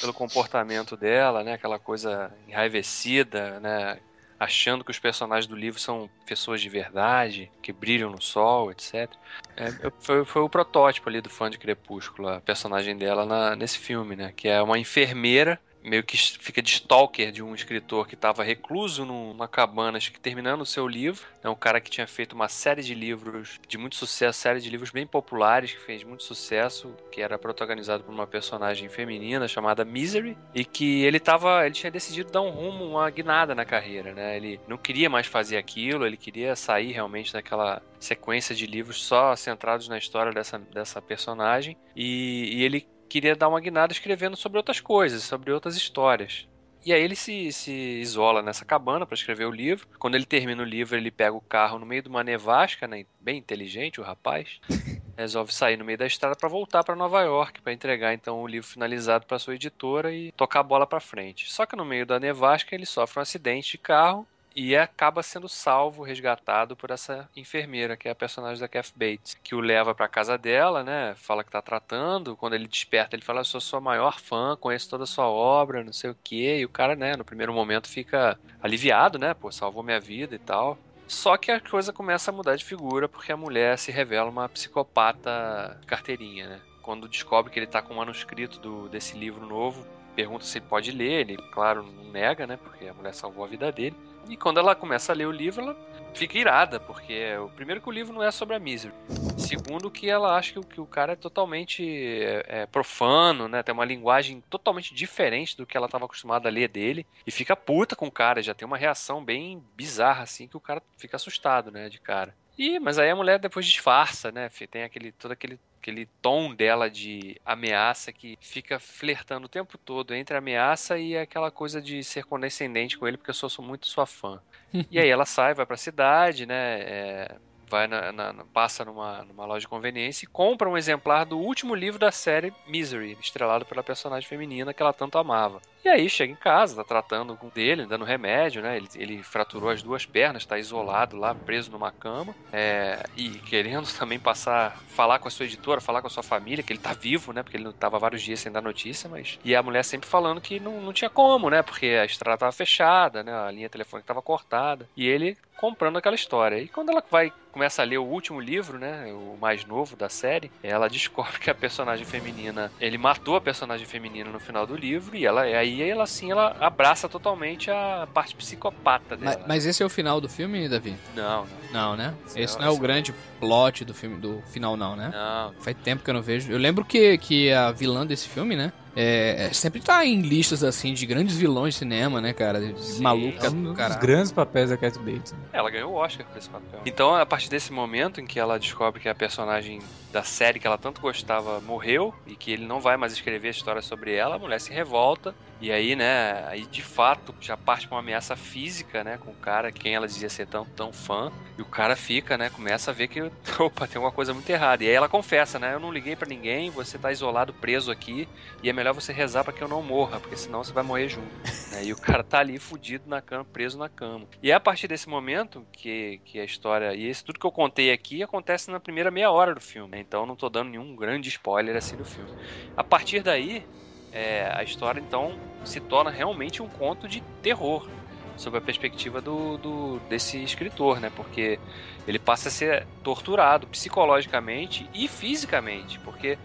pelo comportamento dela, né? Aquela coisa enraivecida, né? Achando que os personagens do livro são pessoas de verdade, que brilham no sol, etc. É, foi, foi, o protótipo ali do fã de Crepúsculo, a personagem dela na, nesse filme, né? Que é uma enfermeira meio que fica de stalker de um escritor que estava recluso numa cabana, acho que terminando o seu livro. É um cara que tinha feito uma série de livros de muito sucesso, série de livros bem populares, que fez muito sucesso, que era protagonizado por uma personagem feminina chamada Misery, e que ele tava, ele tinha decidido dar um rumo, uma guinada na carreira, né? Ele não queria mais fazer aquilo, ele queria sair realmente daquela sequência de livros só centrados na história dessa, dessa personagem, e, e ele queria dar uma guinada escrevendo sobre outras coisas, sobre outras histórias. E aí ele se, se isola nessa cabana para escrever o livro. Quando ele termina o livro, ele pega o carro no meio de uma nevasca, né? bem inteligente o rapaz. Resolve sair no meio da estrada para voltar para Nova York para entregar então o livro finalizado para sua editora e tocar a bola para frente. Só que no meio da nevasca ele sofre um acidente de carro e acaba sendo salvo, resgatado por essa enfermeira, que é a personagem da Kath Bates, que o leva para casa dela, né? Fala que tá tratando. Quando ele desperta, ele fala: "Eu sou sua maior fã, conheço toda a sua obra, não sei o quê". E o cara, né, no primeiro momento fica aliviado, né? Pô, salvou minha vida e tal. Só que a coisa começa a mudar de figura porque a mulher se revela uma psicopata carteirinha, né? Quando descobre que ele tá com o manuscrito do, desse livro novo, pergunta se ele pode ler, ele, claro, não nega, né? Porque a mulher salvou a vida dele. E quando ela começa a ler o livro, ela fica irada, porque é, o primeiro que o livro não é sobre a Misery. Segundo que ela acha que o, que o cara é totalmente é, é, profano, né? Tem uma linguagem totalmente diferente do que ela estava acostumada a ler dele. E fica puta com o cara, já tem uma reação bem bizarra, assim, que o cara fica assustado, né, de cara. E, mas aí a mulher depois disfarça, né? Tem aquele, todo aquele aquele tom dela de ameaça que fica flertando o tempo todo entre a ameaça e aquela coisa de ser condescendente com ele, porque eu sou, sou muito sua fã. e aí ela sai, vai pra cidade, né? É, vai na, na, passa numa, numa loja de conveniência e compra um exemplar do último livro da série Misery, estrelado pela personagem feminina que ela tanto amava. E aí chega em casa, tá tratando com dele, dando remédio, né? Ele, ele fraturou as duas pernas, tá isolado lá, preso numa cama. É, e querendo também passar, falar com a sua editora, falar com a sua família, que ele tá vivo, né? Porque ele não tava vários dias sem dar notícia, mas. E a mulher sempre falando que não, não tinha como, né? Porque a estrada tava fechada, né? A linha telefônica tava cortada. E ele comprando aquela história. E quando ela vai começa a ler o último livro, né, o mais novo da série, ela descobre que a personagem feminina, ele matou a personagem feminina no final do livro e ela aí ela assim ela abraça totalmente a parte psicopata dela. Mas, mas esse é o final do filme, Davi? Não, não. Não, né? Esse, esse não é o grande plot do filme do final não, né? Não. Faz tempo que eu não vejo. Eu lembro que que a vilã desse filme, né, é, sempre tá em listas assim de grandes vilões de cinema, né, cara? De maluca é um dos grandes papéis da Cat Bates. Né? Ela ganhou o Oscar por esse papel. Então, a partir desse momento em que ela descobre que a personagem da série que ela tanto gostava morreu e que ele não vai mais escrever a história sobre ela, a mulher se revolta e aí, né, aí de fato já parte pra uma ameaça física, né, com o cara, quem ela dizia ser tão, tão fã, e o cara fica, né, começa a ver que, opa, tem alguma coisa muito errada. E aí ela confessa, né, eu não liguei para ninguém, você tá isolado, preso aqui, e é melhor você rezar para que eu não morra, porque senão você vai morrer junto. né? E o cara tá ali fudido na cama, preso na cama. E é a partir desse momento que, que a história, e esse tudo que eu contei aqui acontece na primeira meia hora do filme, né? então não tô dando nenhum grande spoiler assim do filme. A partir daí, é, a história então se torna realmente um conto de terror sob a perspectiva do, do, desse escritor, né? Porque ele passa a ser torturado psicologicamente e fisicamente, porque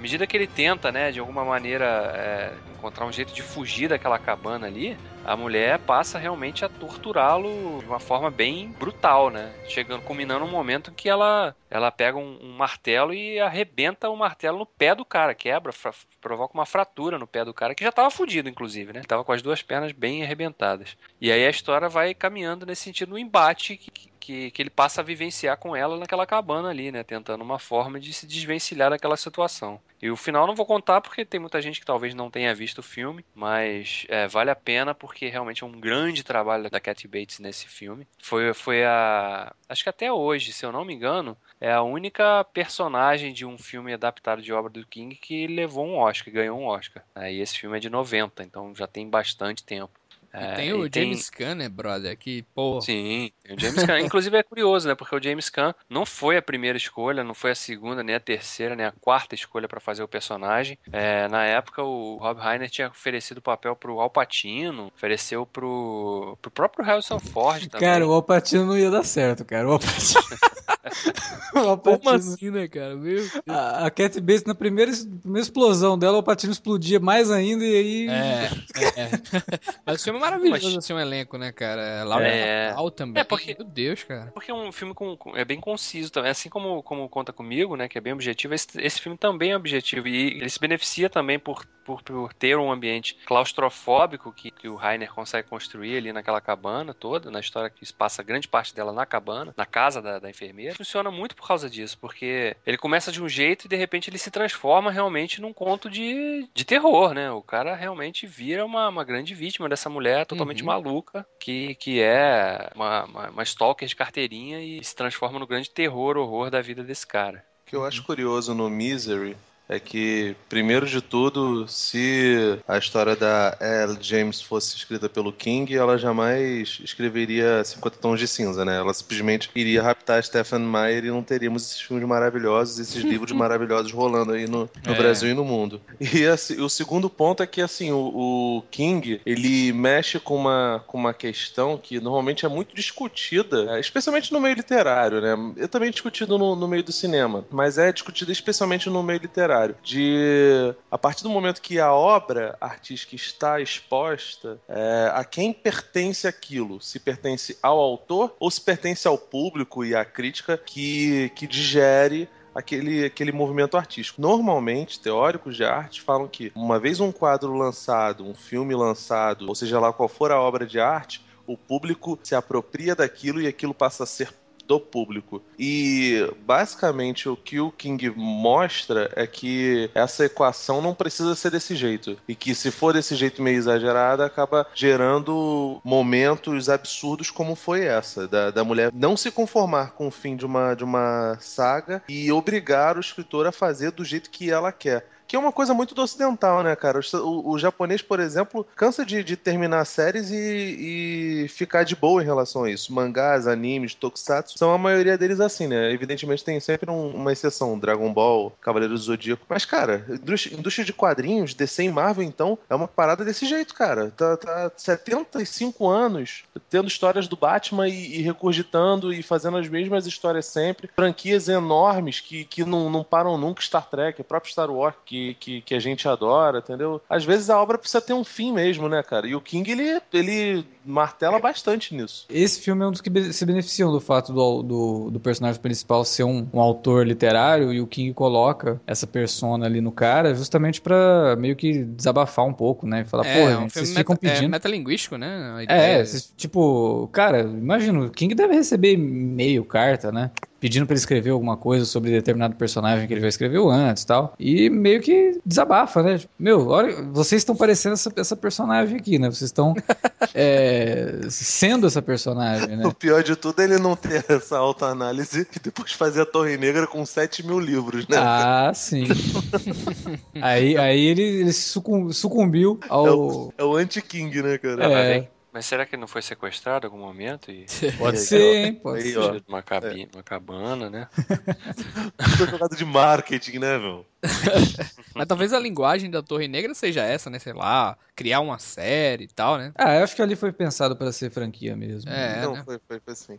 à medida que ele tenta, né, de alguma maneira é, encontrar um jeito de fugir daquela cabana ali, a mulher passa realmente a torturá-lo de uma forma bem brutal, né? Chegando, culminando um momento que ela, ela pega um, um martelo e arrebenta o martelo no pé do cara, quebra, provoca uma fratura no pé do cara, que já estava fudido, inclusive, né? Tava com as duas pernas bem arrebentadas. E aí a história vai caminhando nesse sentido, no embate que, que, que ele passa a vivenciar com ela naquela cabana ali, né? Tentando uma forma de se desvencilhar daquela situação. E o final não vou contar porque tem muita gente que talvez não tenha visto o filme, mas é, vale a pena porque realmente é um grande trabalho da Kathy Bates nesse filme. Foi, foi a. Acho que até hoje, se eu não me engano, é a única personagem de um filme adaptado de obra do King que levou um Oscar, ganhou um Oscar. E esse filme é de 90, então já tem bastante tempo. É, tem o James tem... Caan, né, brother? Que, pô. Sim, o James Caan. Inclusive é curioso, né? Porque o James Caan não foi a primeira escolha, não foi a segunda, nem a terceira, nem a quarta escolha para fazer o personagem. É, na época, o Rob Reiner tinha oferecido o papel pro Al Pacino, ofereceu pro, pro próprio Harrison Ford também. Cara, o Al Pacino não ia dar certo, cara. O Al Pacino. Como assim, né, cara? Meu a, a Cat Bates, na primeira, primeira explosão dela, o Patino explodia mais ainda e aí. É, é. é. Mas o filme é maravilhoso, Mas... assim, um elenco, né, cara? Laura é... também. É porque... Meu Deus, cara. Porque é um filme com, com, é bem conciso também. Assim como, como Conta Comigo, né, que é bem objetivo, esse, esse filme também é objetivo. E ele se beneficia também por, por, por ter um ambiente claustrofóbico que, que o Rainer consegue construir ali naquela cabana toda, na história que passa grande parte dela na cabana, na casa da, da enfermeira funciona muito por causa disso, porque ele começa de um jeito e de repente ele se transforma realmente num conto de, de terror, né? O cara realmente vira uma, uma grande vítima dessa mulher totalmente uhum. maluca, que, que é uma, uma, uma stalker de carteirinha e se transforma no grande terror, horror da vida desse cara. O que eu acho curioso no Misery é que, primeiro de tudo, se a história da L. James fosse escrita pelo King, ela jamais escreveria 50 Tons de Cinza, né? Ela simplesmente iria raptar Stephen Meyer e não teríamos esses filmes maravilhosos, esses livros maravilhosos rolando aí no, no é. Brasil e no mundo. E assim, o segundo ponto é que, assim, o, o, King, ele mexe com uma, com uma questão que normalmente é muito discutida, especialmente no meio literário, né? Eu também discutido no, no meio do cinema, mas é discutida especialmente no meio literário contrário, de a partir do momento que a obra artística está exposta, é, a quem pertence aquilo? Se pertence ao autor ou se pertence ao público e à crítica que, que digere aquele, aquele movimento artístico. Normalmente, teóricos de arte falam que uma vez um quadro lançado, um filme lançado, ou seja lá qual for a obra de arte, o público se apropria daquilo e aquilo passa a ser do público. E basicamente o que o King mostra é que essa equação não precisa ser desse jeito. E que se for desse jeito meio exagerado, acaba gerando momentos absurdos como foi essa, da, da mulher não se conformar com o fim de uma, de uma saga e obrigar o escritor a fazer do jeito que ela quer Que é uma coisa muito do ocidental, né, cara? O, o, japonês, por exemplo, cansa de, de terminar séries e, e, ficar de boa em relação a isso. Mangás, animes, tokusatsu, são a maioria deles assim, né? Evidentemente tem sempre um, uma exceção, Dragon Ball, Cavaleiros do Zodíaco. Mas, cara, indústria de quadrinhos, DC e Marvel, então, é uma parada desse jeito, cara. Tá, tá 75 anos tendo histórias do Batman e, e recurgitando e fazendo as mesmas histórias sempre. Franquias enormes que, que não, não param nunca. Star Trek, o próprio Star Wars, que, que, que a gente adora, entendeu? Às vezes a obra precisa ter um fim mesmo, né, cara? E o King, ele, ele martela bastante nisso. Esse filme é um dos que se beneficiam do fato do, do, do personagem principal ser um, um, autor literário e o King coloca essa persona ali no cara justamente para meio que desabafar um pouco, né? Falar, é, pô, é um gente, vocês ficam pedindo. É metalinguístico, né? É, tipo, cara, imagina, o King deve receber e-mail, carta, né? Pedindo para ele escrever alguma coisa sobre determinado personagem que ele já escreveu antes tal. E meio que desabafa, né? Tipo, meu, olha, vocês estão parecendo essa, essa personagem aqui, né? Vocês estão é, sendo essa personagem, né? O pior de tudo é ele não ter essa autoanálise e depois fazer a Torre Negra com 7 mil livros, né? Ah, sim. aí, aí ele, ele sucumbiu ao. É o, é o anti-King, né, cara? É. Mas será que ele não foi sequestrado em algum momento? E... Pode ser, hein? Pode ser. Uma, cabine, é. uma cabana, né? foi jogado de marketing, né, meu? Mas talvez a linguagem da Torre Negra seja essa, né? Sei lá, criar uma série e tal, né? Ah, eu acho que ali foi pensado para ser franquia mesmo. É, não, né? foi, foi, foi assim.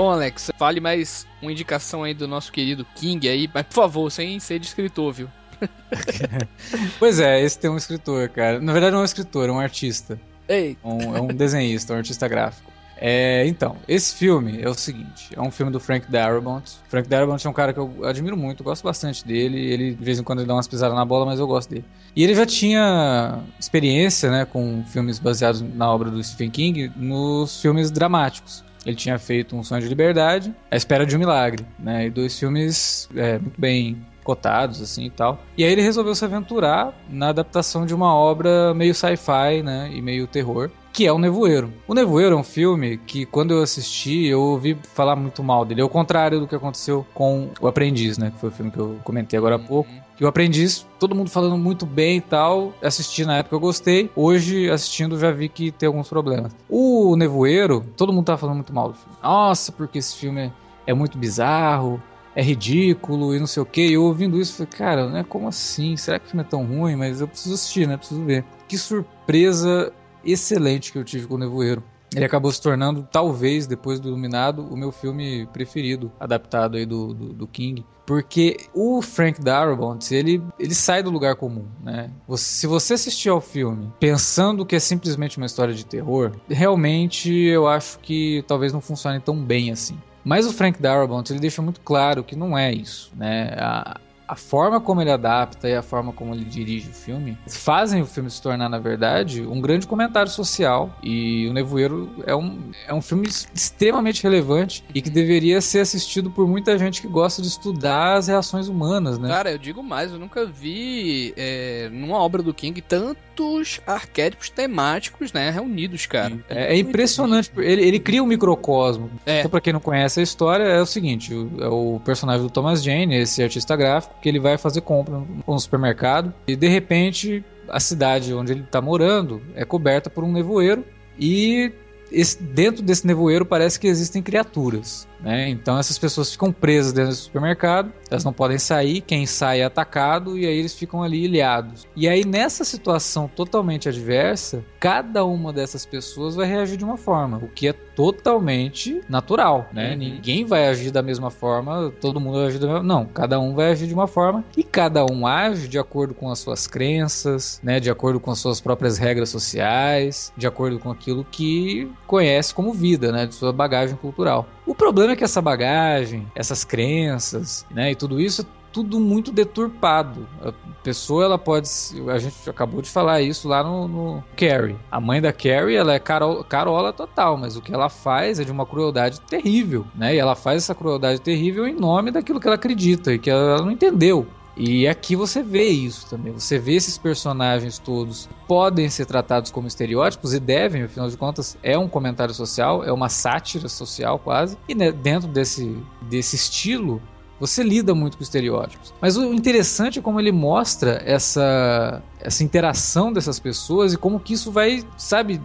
Bom, Alex, fale mais uma indicação aí do nosso querido King aí, mas por favor, sem ser de escritor, viu? pois é, esse tem um escritor, cara. Na verdade, não é um escritor, é um artista. Ei. Um, é um desenhista, um artista gráfico. É, então, esse filme é o seguinte: é um filme do Frank Darabont. Frank Darabont é um cara que eu admiro muito, gosto bastante dele. Ele, de vez em quando, ele dá umas pisadas na bola, mas eu gosto dele. E ele já tinha experiência né, com filmes baseados na obra do Stephen King nos filmes dramáticos. Ele tinha feito Um Sonho de Liberdade, A Espera de um Milagre, né? E dois filmes é, muito bem cotados, assim e tal. E aí ele resolveu se aventurar na adaptação de uma obra meio sci-fi, né? E meio terror, que é O Nevoeiro. O Nevoeiro é um filme que, quando eu assisti, eu ouvi falar muito mal dele. É o contrário do que aconteceu com O Aprendiz, né? Que foi o filme que eu comentei agora há pouco. Uhum. E o Aprendiz, todo mundo falando muito bem e tal. Assisti na época eu gostei. Hoje, assistindo, já vi que tem alguns problemas. O Nevoeiro, todo mundo tá falando muito mal do filme. Nossa, porque esse filme é muito bizarro, é ridículo e não sei o que. Eu ouvindo isso, falei, cara, né, como assim? Será que o filme é tão ruim? Mas eu preciso assistir, né? Preciso ver. Que surpresa excelente que eu tive com o Nevoeiro. Ele acabou se tornando, talvez, depois do Iluminado, o meu filme preferido, adaptado aí do, do, do King. Porque o Frank Darabont, ele, ele sai do lugar comum, né? Você, se você assistir ao filme pensando que é simplesmente uma história de terror, realmente eu acho que talvez não funcione tão bem assim. Mas o Frank Darabont, ele deixa muito claro que não é isso, né? A, a forma como ele adapta e a forma como ele dirige o filme fazem o filme se tornar, na verdade, um grande comentário social. E O Nevoeiro é um, é um filme extremamente relevante e que deveria ser assistido por muita gente que gosta de estudar as reações humanas, né? Cara, eu digo mais, eu nunca vi é, numa obra do King tantos arquétipos temáticos, né, reunidos, cara. É, é impressionante. Ele, ele cria um microcosmo. É. Então, pra quem não conhece a história, é o seguinte: o, é o personagem do Thomas Jane, esse artista gráfico, que ele vai fazer compra no supermercado e de repente a cidade onde ele está morando é coberta por um nevoeiro e esse, dentro desse nevoeiro parece que existem criaturas. Né? Então essas pessoas ficam presas dentro do supermercado, elas não podem sair, quem sai é atacado e aí eles ficam ali ilhados. E aí nessa situação totalmente adversa, cada uma dessas pessoas vai reagir de uma forma, o que é totalmente natural, né? Uhum. Ninguém vai agir da mesma forma, todo mundo vai agir da mesma... Não, cada um vai agir de uma forma e cada um age de acordo com as suas crenças, né? De acordo com as suas próprias regras sociais, de acordo com aquilo que conhece como vida, né? De sua bagagem cultural. O problema é que essa bagagem, essas crenças, né, e tudo isso tudo muito deturpado. A pessoa, ela pode. A gente acabou de falar isso lá no, no Carrie. A mãe da Carrie, ela é carol, carola total, mas o que ela faz é de uma crueldade terrível, né? E ela faz essa crueldade terrível em nome daquilo que ela acredita e que ela não entendeu. E aqui você vê isso também. Você vê esses personagens todos podem ser tratados como estereótipos e devem, afinal de contas, é um comentário social, é uma sátira social quase. E né, dentro desse, desse estilo, você lida muito com estereótipos. Mas o interessante é como ele mostra essa, essa interação dessas pessoas e como que isso vai, sabe,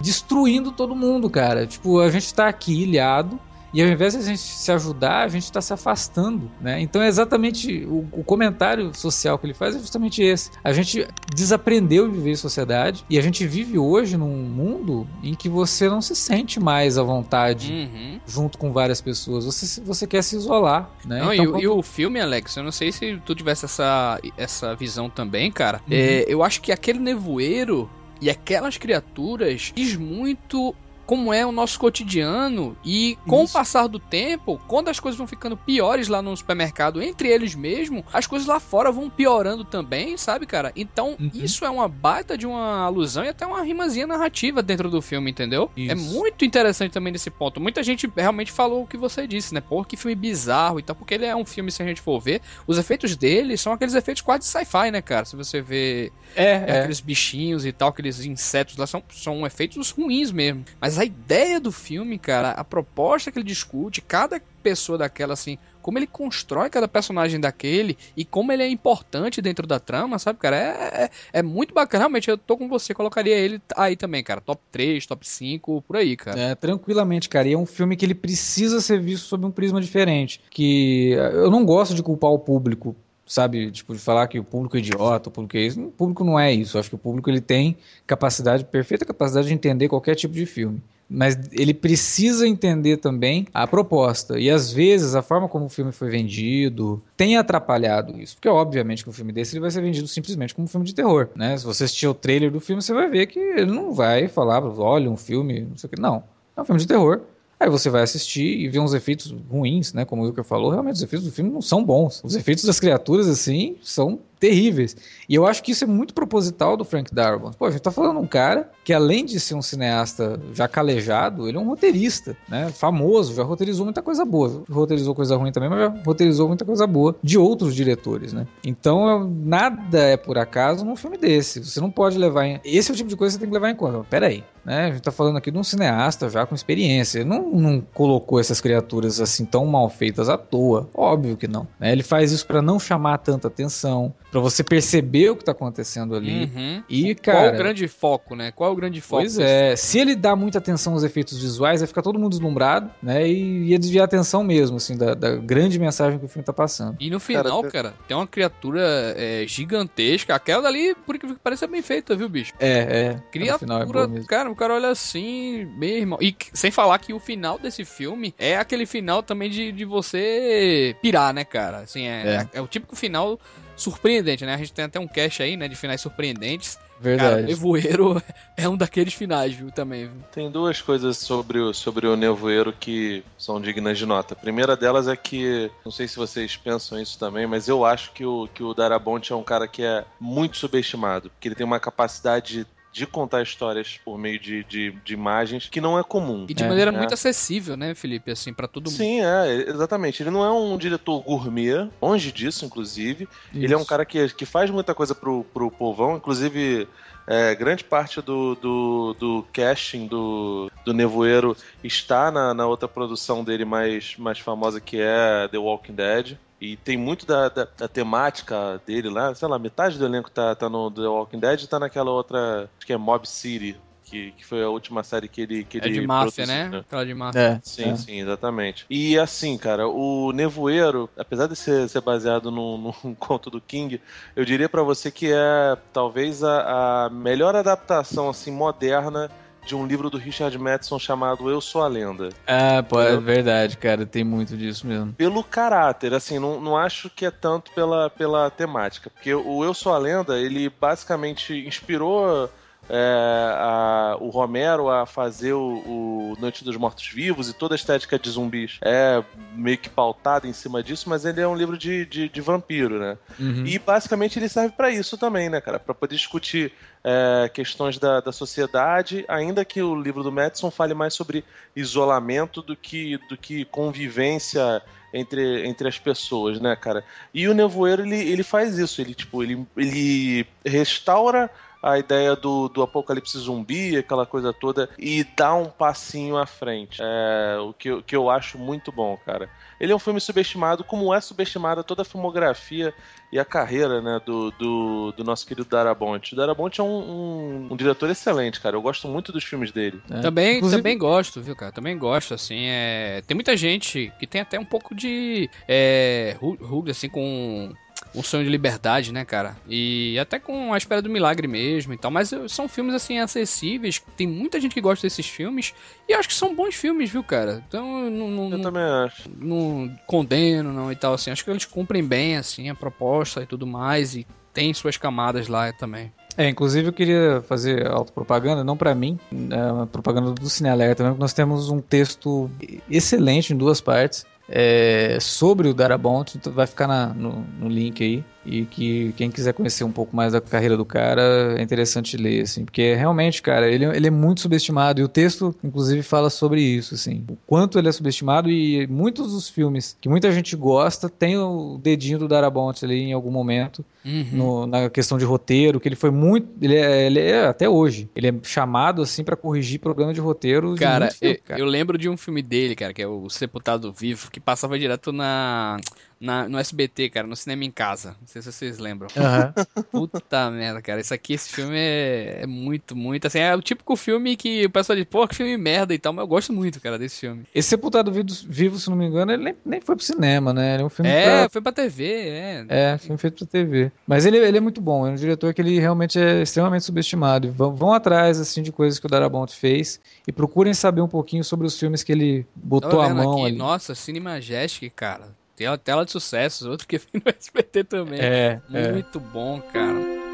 destruindo todo mundo, cara. Tipo, a gente tá aqui ilhado e ao invés de a gente se ajudar, a gente está se afastando, né? Então é exatamente o, o, comentário social que ele faz é justamente esse. A gente desaprendeu a viver em sociedade e a gente vive hoje num mundo em que você não se sente mais à vontade uhum. junto com várias pessoas. Você, você quer se isolar, né? Não, então, e, quando... e, o filme, Alex, eu não sei se tu tivesse essa, essa visão também, cara. Uhum. É, eu acho que aquele nevoeiro e aquelas criaturas diz muito como é o nosso cotidiano e com isso. o passar do tempo, quando as coisas vão ficando piores lá no supermercado entre eles mesmo, as coisas lá fora vão piorando também, sabe, cara? Então, uhum. isso é uma baita de uma alusão e até uma rimazinha narrativa dentro do filme, entendeu? É isso. É muito interessante também nesse ponto. Muita gente realmente falou o que você disse, né? Pô, que filme bizarro e tal, porque ele é um filme, se a gente for ver, os efeitos dele são aqueles efeitos quase sci-fi, né, cara? Se você vê é, é. aqueles bichinhos e tal, aqueles insetos lá, são, são efeitos ruins mesmo. Mas a ideia do filme, cara, a proposta que ele discute, cada pessoa daquela, assim, como ele constrói cada personagem daquele e como ele é importante dentro da trama, sabe, cara? É, é, é, muito bacana. Realmente, eu tô com você, colocaria ele aí também, cara. Top 3, top 5, por aí, cara. É, tranquilamente, cara. E é um filme que ele precisa ser visto sob um prisma diferente. Que eu não gosto de culpar o público sabe, tipo, de falar que o público é idiota, o público é isso. O público não é isso. Eu acho que o público ele tem capacidade, perfeita capacidade de entender qualquer tipo de filme mas ele precisa entender também a proposta. E às vezes a forma como o filme foi vendido tem atrapalhado isso. Porque obviamente que um filme desse ele vai ser vendido simplesmente como um filme de terror, né? Se você assistir o trailer do filme, você vai ver que ele não vai falar, olha, um filme, não sei o que. Não, é um filme de terror. Aí você vai assistir e vê uns efeitos ruins, né? Como o Wilker falou, realmente os efeitos do filme não são bons. Os efeitos das criaturas, assim, são terríveis. E eu acho que isso é muito proposital do Frank Darabont. Pô, a gente tá falando um cara que, além de ser um cineasta já calejado, ele é um roteirista, né? Famoso, já roteirizou muita coisa boa. Roteirizou coisa ruim também, mas já roteirizou muita coisa boa de outros diretores, né? Então, nada é por acaso num filme desse. Você não pode levar em... Esse é o tipo de coisa que você tem que levar em conta. Pera aí, né? A gente tá falando aqui de um cineasta já com experiência. Ele não, não colocou essas criaturas assim tão mal feitas à toa. Óbvio que não. Né? Ele faz isso para não chamar tanta atenção, para você perceber o que tá acontecendo ali. Uhum. E, cara. Qual o grande foco, né? Qual o grande foco? Pois é. Se ele dá muita atenção aos efeitos visuais, vai ficar todo mundo deslumbrado, né? E ia desviar a atenção mesmo, assim, da, da grande mensagem que o filme tá passando. E no final, cara, cara tem uma criatura é, gigantesca. Aquela dali, por que parece bem feita, viu, bicho? É, é. Criatura. É cara, o cara olha assim, mesmo. E sem falar que o final desse filme é aquele final também de, de você pirar, né, cara? Assim, é, é. é o típico final surpreendente, né? A gente tem até um cast aí, né, de finais surpreendentes. Verdade. Cara, Nevoeiro é um daqueles finais, viu, também. Viu? Tem duas coisas sobre o, sobre o Nevoeiro que são dignas de nota. A primeira delas é que, não sei se vocês pensam isso também, mas eu acho que o, que o Darabont é um cara que é muito subestimado, porque ele tem uma capacidade de contar histórias por meio de, de, de imagens que não é comum. E de é, maneira é. muito acessível, né, Felipe? Assim, para todo mundo. Sim, é, exatamente. Ele não é um diretor gourmet, longe disso, inclusive. Isso. Ele é um cara que, que faz muita coisa pro, pro povão, inclusive. É, grande parte do, do, do casting do, do Nevoeiro está na, na outra produção dele mais, mais famosa que é The Walking Dead. E tem muito da, da, da, temática dele lá, sei lá, metade do elenco tá, tá no The Walking Dead e tá naquela outra, acho que é Mob City, que, que foi a última série que ele que É ele de máfia, né? né? Aquela de máfia. É, sim, é. sim, exatamente. E assim, cara, o Nevoeiro, apesar de ser, ser baseado num, num conto do King, eu diria para você que é talvez a, a melhor adaptação assim moderna de um livro do Richard Matheson chamado Eu Sou a Lenda. Ah, pô, é verdade, cara, tem muito disso mesmo. Pelo caráter, assim, não, não acho que é tanto pela, pela temática, porque o Eu Sou a Lenda, ele basicamente inspirou a, o Romero a fazer o, o Noite dos Mortos Vivos e toda a estética de zumbis é meio que pautada em cima disso, mas ele é um livro de, de, de vampiro, né? Uhum. E basicamente ele serve para isso também, né, cara? Para poder discutir é, questões da, da sociedade, ainda que o livro do Madison fale mais sobre isolamento do que, do que convivência entre, entre as pessoas, né, cara? E o Nevoeiro, ele, ele faz isso, ele, tipo, ele, ele restaura a ideia do, do apocalipse zumbi, aquela coisa toda, e dá um passinho à frente. É, o que, que eu acho muito bom, cara. Ele é um filme subestimado, como é subestimada toda a filmografia e a carreira né, do, do, do nosso querido Darabont. O Darabont é um, um, um, diretor excelente, cara. Eu gosto muito dos filmes dele. É. Também, Inclusive... também gosto, viu, cara? Também gosto, assim. É... Tem muita gente que tem até um pouco de é, ruga, assim, com um sonho de liberdade, né, cara? E até com a espera do milagre mesmo e tal. Mas são filmes, assim, acessíveis. Tem muita gente que gosta desses filmes. E eu acho que são bons filmes, viu, cara? Então, não. não eu também acho. Não condeno, não, e tal, assim. Acho que eles cumprem bem, assim, a proposta e tudo mais. E tem suas camadas lá também. É, inclusive eu queria fazer autopropaganda, não para mim, é uma propaganda do Cine Alerta mesmo, nós temos um texto excelente em duas partes é, sobre o Darabont, vai ficar na, no, no, link aí. E que quem quiser conhecer um pouco mais da carreira do cara é interessante ler, assim, porque realmente, cara, ele, ele é muito subestimado. E o texto, inclusive, fala sobre isso, assim, o quanto ele é subestimado. E muitos dos filmes que muita gente gosta tem o dedinho do Darabont ali em algum momento, uhum. no, na questão de roteiro, que ele foi muito. Ele é, ele é até hoje. Ele é chamado, assim, para corrigir problema de roteiro. Cara, filme, cara. Eu, eu lembro de um filme dele, cara, que é o Sepultado Vivo, que passava direto na na, no SBT, cara, no cinema em casa. Não sei se vocês lembram. Uhum. Puta merda, cara. Isso aqui, esse filme é, é, muito, muito. Assim, é o típico filme que o pessoal diz, pô, que filme merda e tal, mas eu gosto muito, cara, desse filme. Esse Sepultado Vivo, se não me engano, ele nem, nem foi pro cinema, né? Ele é um filme. É, pra... foi pra TV, é. É, filme feito pra TV. Mas ele, ele é muito bom, é um diretor que ele realmente é extremamente subestimado. Vão, vão atrás, assim, de coisas que o Darabont fez e procurem saber um pouquinho sobre os filmes que ele botou a mão aqui, ali. Nossa, Cine Majestic, cara. Tem a tela de sucessos, outro que vem no SBT também. É. Muito é. bom, cara.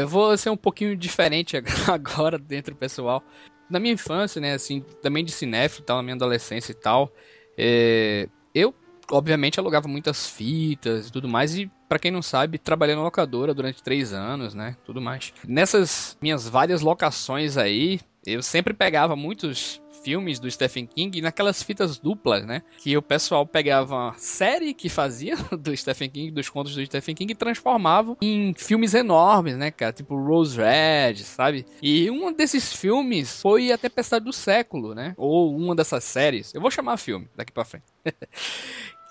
Eu vou ser um pouquinho diferente agora dentro do pessoal. Na minha infância, né, assim, também de cinéfilo tal, na minha adolescência e tal, é, eu, obviamente, alugava muitas fitas e tudo mais, e para quem não sabe, trabalhei na locadora durante três anos, né, tudo mais. Nessas minhas várias locações aí, eu sempre pegava muitos filmes do Stephen King naquelas fitas duplas, né? Que o pessoal pegava a série que fazia do Stephen King, dos contos do Stephen King, e transformava em filmes enormes, né, cara? Tipo Rose Red, sabe? E um desses filmes foi A Tempestade do Século, né? Ou uma dessas séries. Eu vou chamar filme daqui pra frente.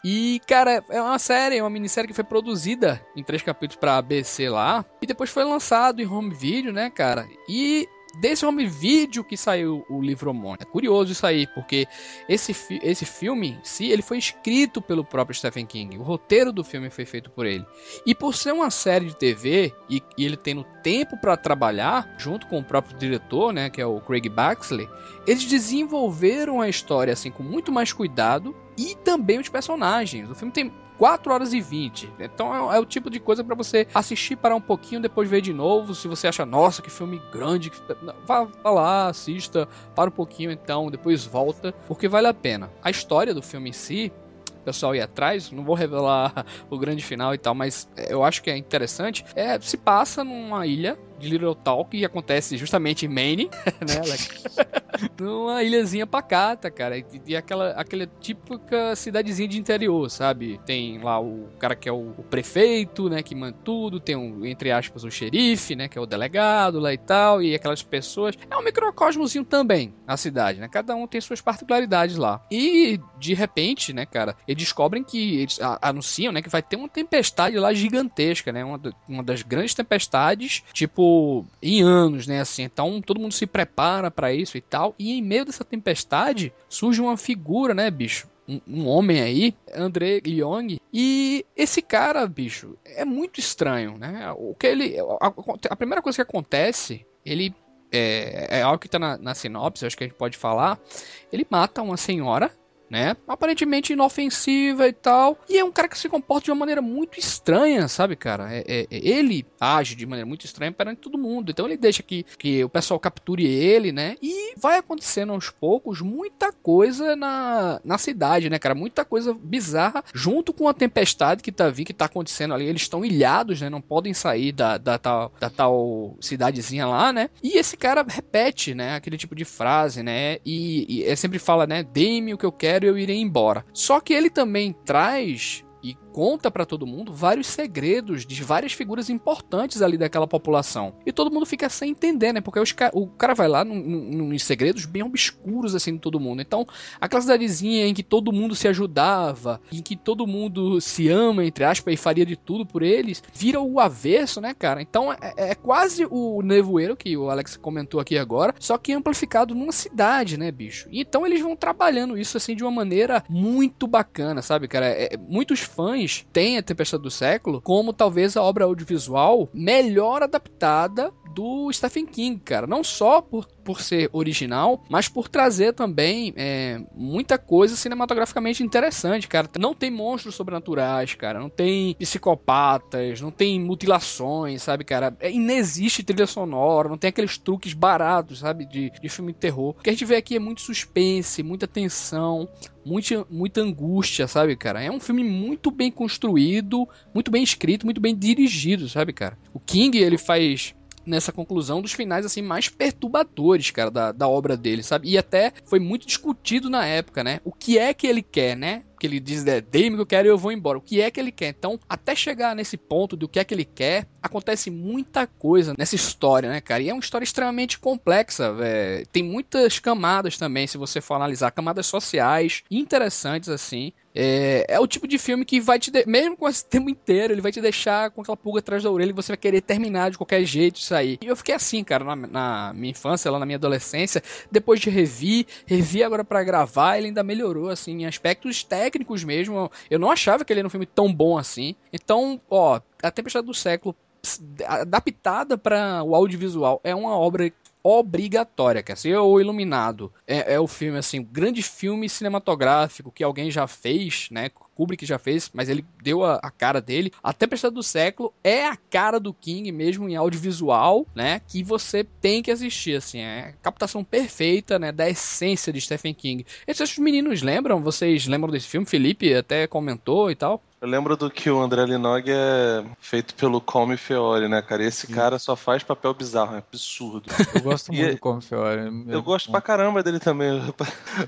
E, cara, é uma série, é uma minissérie que foi produzida em três capítulos pra ABC lá. E depois foi lançado em home video, né, cara? E desse home video que saiu o livro homônimo. É curioso isso aí, porque esse, fi esse filme, se ele foi escrito pelo próprio Stephen King, o roteiro do filme foi feito por ele. E por ser uma série de TV e, e ele tendo tempo para trabalhar junto com o próprio diretor, né, que é o Craig Baxley, eles desenvolveram a história assim com muito mais cuidado e também os personagens. O filme tem 4 horas e 20. Então é, é o tipo de coisa para você assistir, parar um pouquinho, depois ver de novo. Se você acha, nossa, que filme grande, vá, vá lá, assista, para um pouquinho então, depois volta, porque vale a pena. A história do filme em si pessoal ir atrás, não vou revelar o grande final e tal, mas eu acho que é interessante. É, se passa numa ilha de Little Talk e acontece justamente em Maine, né, Alex? numa ilhazinha pacata, cara. E, e aquela, aquela típica cidadezinha de interior, sabe? Tem lá o cara que é o, o prefeito, né, que manda tudo, tem um, entre aspas, o xerife, né, que é o delegado lá e tal, e aquelas pessoas. É um microcosmozinho também, a cidade, né? Cada um tem suas particularidades lá. E, de repente, né, cara, eles descobrem que, eles anunciam, né, que vai ter uma tempestade lá gigantesca, né? Uma, uma das grandes tempestades, tipo, em anos, né, assim. Então, todo mundo se prepara para isso e tal. E em meio dessa tempestade, surge uma figura, né, bicho? Um, um, homem aí, André Young, e esse cara, bicho, é muito estranho, né? O que ele. A, a primeira coisa que acontece, ele. É, é algo que tá na, na sinopse, acho que a gente pode falar. Ele mata uma senhora né? Aparentemente inofensiva e tal. E é um cara que se comporta de uma maneira muito estranha, sabe, cara? É, é, é, ele age de maneira muito estranha perante todo mundo. Então ele deixa que, que o pessoal capture ele, né? E vai acontecendo aos poucos muita coisa na, na cidade, né, cara? Muita coisa bizarra, junto com a tempestade que tá vindo, que tá acontecendo ali. Eles estão ilhados, né? Não podem sair da, da, tal, da tal cidadezinha lá, né? E esse cara repete, né? Aquele tipo de frase, né? E, e é sempre fala, né? Dê-me o que eu quero quero, eu irei embora. Só que ele também traz e conta para todo mundo vários segredos de várias figuras importantes ali daquela população. E todo mundo fica sem entender, né? Porque os, o cara vai lá nos segredos bem obscuros assim de todo mundo. Então, aquela cidadezinha em que todo mundo se ajudava, em que todo mundo se ama, entre aspas, e faria de tudo por eles, vira o avesso, né, cara? Então é, é quase o nevoeiro que o Alex comentou aqui agora, só que amplificado numa cidade, né, bicho? Então eles vão trabalhando isso assim de uma maneira muito bacana, sabe, cara? É, muitos fãs tem a Tempestade do Século como talvez a obra audiovisual melhor adaptada do Stephen King, cara. Não só por, por ser original, mas por trazer também é, muita coisa cinematograficamente interessante, cara. Não tem monstros sobrenaturais, cara. Não tem psicopatas, não tem mutilações, sabe, cara? É, inexiste trilha sonora, não tem aqueles truques baratos, sabe, de, de filme de terror. O que a gente vê aqui é muito suspense, muita tensão, muita, muita angústia, sabe, cara? É um filme muito bem construído, muito bem escrito, muito bem dirigido, sabe, cara? O King, ele faz nessa conclusão dos finais assim mais perturbadores, cara, da, da obra dele, sabe? E até foi muito discutido na época, né? O que é que ele quer, né? que ele diz, é, dê-me o que eu quero e eu vou embora. O que é que ele quer? Então, até chegar nesse ponto do que é que ele quer, acontece muita coisa nessa história, né, cara? E é uma história extremamente complexa, véio. tem muitas camadas também, se você for analisar, camadas sociais interessantes, assim. É, é, o tipo de filme que vai te. De... Mesmo com esse tempo inteiro, ele vai te deixar com aquela pulga atrás da orelha e você vai querer terminar de qualquer jeito isso aí. E eu fiquei assim, cara, na, na minha infância, lá na minha adolescência. Depois de revi, revi agora para gravar, ele ainda melhorou, assim, em aspectos técnicos mesmo. Eu não achava que ele era um filme tão bom assim. Então, ó, A Tempestade do Século adaptada para o audiovisual é uma obra obrigatória, quer ser o Iluminado. É, é o filme, assim, grande filme cinematográfico que alguém já fez, né? Kubrick já fez, mas ele deu a, a, cara dele. A Tempestade do Século é a cara do King mesmo em audiovisual, né? Que você tem que assistir, assim. É a captação perfeita, né? Da essência de Stephen King. Esses meninos lembram? Vocês lembram desse filme? Felipe até comentou e tal. Eu lembro do que o André Linog é feito pelo Come Feore, né, cara? E esse cara só faz papel bizarro, é absurdo. Eu gosto muito do Come Feore. É eu gosto bom. pra caramba dele também.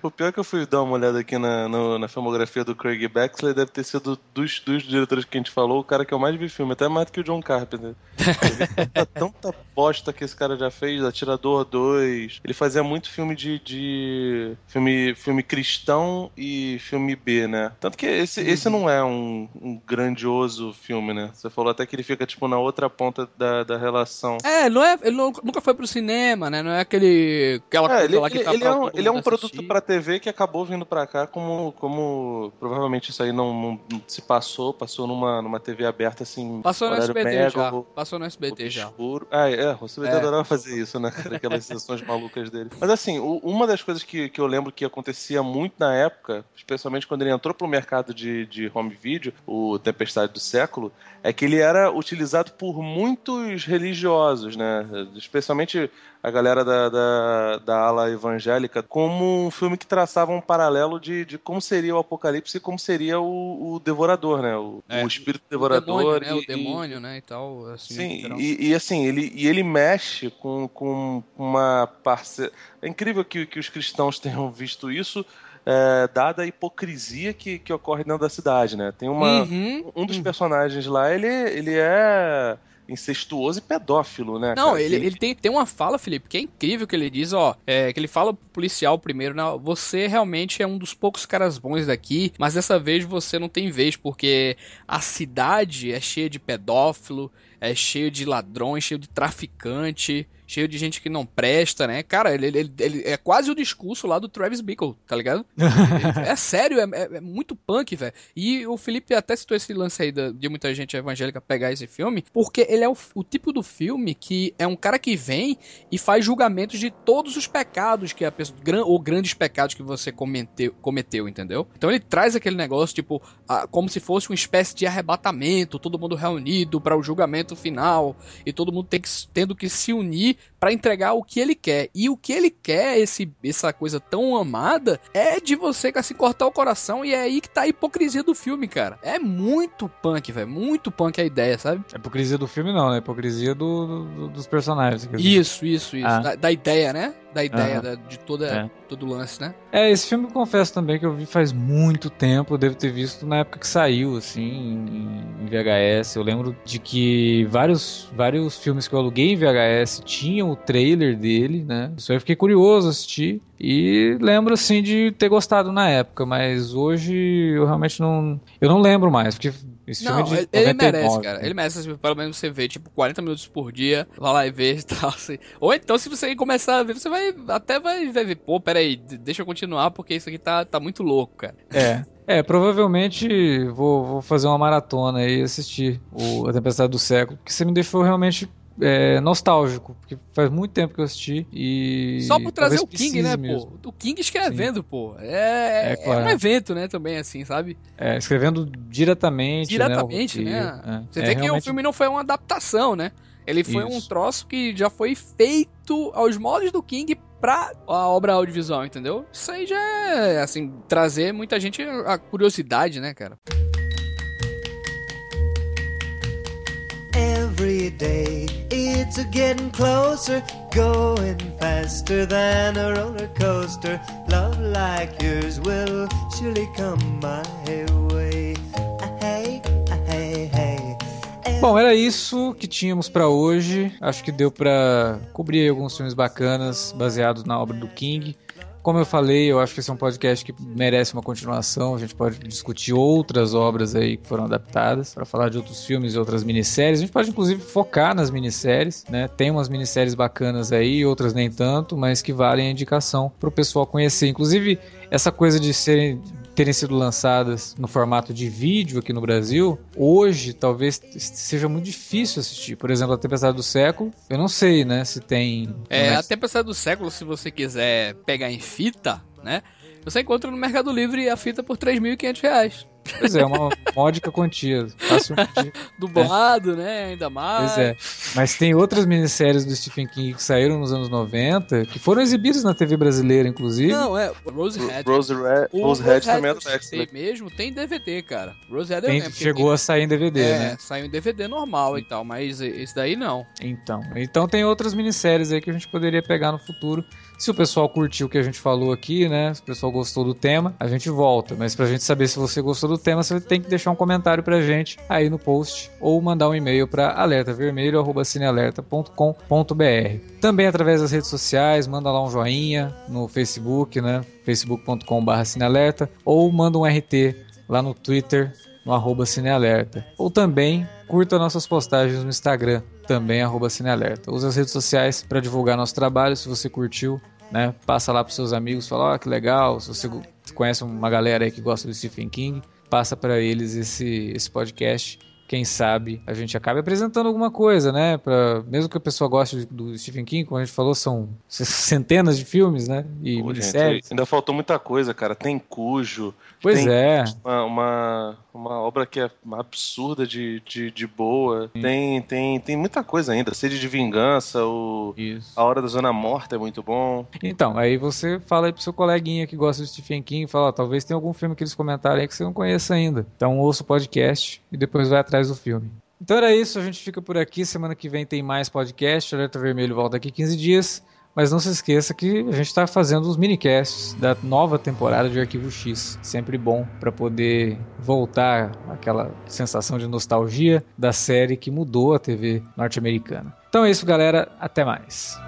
O pior é que eu fui dar uma olhada aqui na, no, na filmografia do Craig Baxley deve ter sido dos, dos diretores que a gente falou, o cara que eu mais vi filme, até mais do que o John Carpenter. tanta, tanta bosta que esse cara já fez, Atirador 2. Ele fazia muito filme de, de filme, filme cristão e filme B, né? Tanto que esse, esse não é um um, grandioso filme, né? Você falou até que ele fica, tipo, na outra ponta da, da relação. É, não é, ele nunca foi pro cinema, né? Não é aquele, aquela é, ele, lá que ele, tá ele é um, ele é um produto pra TV que acabou vindo pra cá como, como provavelmente isso aí não, não, não se passou, passou numa, numa TV aberta, assim, Passou no SBT mega, já, passou no SBT já. Escuro. Ah, é, o SBT é. adorava fazer isso, né? Aquelas sessões malucas dele. Mas assim, o, uma das coisas que, que eu lembro que acontecia muito na época, especialmente quando ele entrou pro mercado de, de home video, vídeo, o Tempestade do Século, é que ele era utilizado por muitos religiosos, né? Especialmente a galera da, da, da, ala evangélica, como um filme que traçava um paralelo de, de como seria o Apocalipse e como seria o, o Devorador, né? O, é, o espírito o devorador. Demônio, né? O demônio, né? E tal. Assim, sim, e, e, assim, ele, e ele mexe com, com uma parceira. É incrível que, que os cristãos tenham visto isso. É, dada a hipocrisia que, que ocorre dentro da cidade, né? Tem uma. Uhum, um dos uhum. personagens lá, ele, ele é incestuoso e pedófilo, né? Não, ele, ele tem, tem uma fala, Felipe, que é incrível que ele diz, ó, é, que ele fala pro policial primeiro, não, você realmente é um dos poucos caras bons daqui, mas dessa vez você não tem vez, porque a cidade é cheia de pedófilo, é cheio de ladrões, cheio de traficante, cheio de gente que não presta, né? Cara, ele, ele, ele é quase o discurso lá do Travis Bickle, tá ligado? é sério, é, é, é, muito punk, velho. E o Felipe até citou esse lance aí de, de muita gente evangélica pegar esse filme, porque ele é o, o, tipo do filme que é um cara que vem e faz julgamentos de todos os pecados que a pessoa, ou grandes pecados que você cometeu, cometeu, entendeu? Então ele traz aquele negócio, tipo, a, como se fosse uma espécie de arrebatamento, todo mundo reunido para o julgamento final, e todo mundo tem que, tendo que se unir para entregar o que ele quer. E o que ele quer, esse, essa coisa tão amada, é de você assim, cortar o coração. E é aí que tá a hipocrisia do filme, cara. É muito punk, velho. Muito punk a ideia, sabe? A hipocrisia do filme não, né? A hipocrisia do, do dos personagens. Isso, isso, isso. Ah. Da, da, ideia, né? Da ideia uhum. da, de toda, é. todo o lance, né? É, esse filme eu confesso também que eu vi faz muito tempo. Eu devo ter visto na época que saiu, assim, em, em VHS. Eu lembro de que vários, vários filmes que eu aluguei em VHS tinham o trailer dele, né? Isso aí eu fiquei curioso assistir. E lembro assim de ter gostado na época, mas hoje eu realmente não. Eu não lembro mais, porque esse não, filme é de ele 99, merece, cara. Ele merece, assim, pelo menos você vê, tipo, 40 minutos por dia, vai lá e vê e tal, assim. Ou então, se você começar a ver, você vai até vai, vai ver, pô, peraí, deixa eu continuar, porque isso aqui tá, tá muito louco, cara. É. É, provavelmente vou, vou fazer uma maratona e assistir o A Tempestade do Século, porque você me deixou realmente é, nostálgico, porque faz muito tempo que eu assisti e. Só por trazer o King, né, mesmo. pô? O King escrevendo, Sim. pô. É, é, claro. é, um evento, né, também, assim, sabe? É, escrevendo diretamente. Né, diretamente, né? né? É. Você vê é, que realmente... o filme não foi uma adaptação, né? Ele foi Isso. um troço que já foi feito aos moldes do King pra a obra audiovisual, entendeu? Isso aí já é, assim, trazer muita gente a curiosidade, né, cara? Getting closer, going faster than a roller coaster. Love like yours will surely come my way. Hey, hey, hey. Bom, era isso que tínhamos para hoje. Acho que deu para cobrir alguns filmes bacanas baseados na obra do King. Como eu falei, eu acho que esse é um podcast que merece uma continuação. A gente pode discutir outras obras aí que foram adaptadas para falar de outros filmes e outras minisséries. A gente pode inclusive focar nas minisséries, né? Tem umas minisséries bacanas aí, outras nem tanto, mas que valem a indicação para o pessoal conhecer. Inclusive, essa coisa de serem terem sido lançadas no formato de vídeo aqui no Brasil, hoje talvez seja muito difícil assistir. Por exemplo, A Tempestade do Século, eu não sei, né, se tem... É, A Tempestade do Século, se você quiser pegar em fita, né, você encontra no Mercado Livre a fita por 3.500 reais. Pois é, uma módica quantia. Dublado, é. né? Ainda mais. Pois é. Mas tem outras minisséries do Stephen King que saíram nos anos 90, que foram exibidas na TV brasileira, inclusive. Não, é. Rose Red. Rose Red, Rose Red também é do Netflix. mesmo, tem DVD, cara. Rose Red é Chegou tem... a sair em DVD, é, né? saiu em DVD normal e tal, mas esse daí não. Então. Então tem outras minisséries aí que a gente poderia pegar no futuro. Se o pessoal curtiu o que a gente falou aqui, né? Se o pessoal gostou do tema, a gente volta. Mas pra gente saber se você gostou do tema, você tem que deixar um comentário pra gente aí no post ou mandar um e-mail para alertavermelho@cinealerta.com.br. Também através das redes sociais, manda lá um joinha no Facebook, né? facebook.com/cinealerta ou manda um RT lá no Twitter no arroba Cinealerta. Ou também curta nossas postagens no Instagram, também arroba Cinealerta. Use as redes sociais para divulgar nosso trabalho, se você curtiu, né? Passa lá para seus amigos, fala, oh, que legal, se você conhece uma galera aí que gosta do Stephen King, passa para eles esse, esse podcast quem sabe a gente acabe apresentando alguma coisa, né? Pra, mesmo que a pessoa goste do Stephen King, como a gente falou, são centenas de filmes, né? E Pô, gente, ainda faltou muita coisa, cara. Tem Cujo. Pois tem é. Uma, uma, uma, obra que é absurda de, de, de boa. Tem, tem, tem muita coisa ainda. Sede de Vingança, o Isso. A Hora da Zona Morta é muito bom. Então, aí você fala aí pro seu coleguinha que gosta de Stephen King e fala, ó, talvez tenha algum filme que eles comentaram aí que você não conheça ainda. Então ouça o podcast e depois vai atrás do filme. Então era isso, a gente fica por aqui. Semana que vem tem mais podcast. Alerta Vermelho volta daqui 15 dias. Mas não se esqueça que a gente está fazendo os minicasts da nova temporada de Arquivo X. Sempre bom para poder voltar aquela sensação de nostalgia da série que mudou a TV norte-americana. Então é isso, galera. Até mais.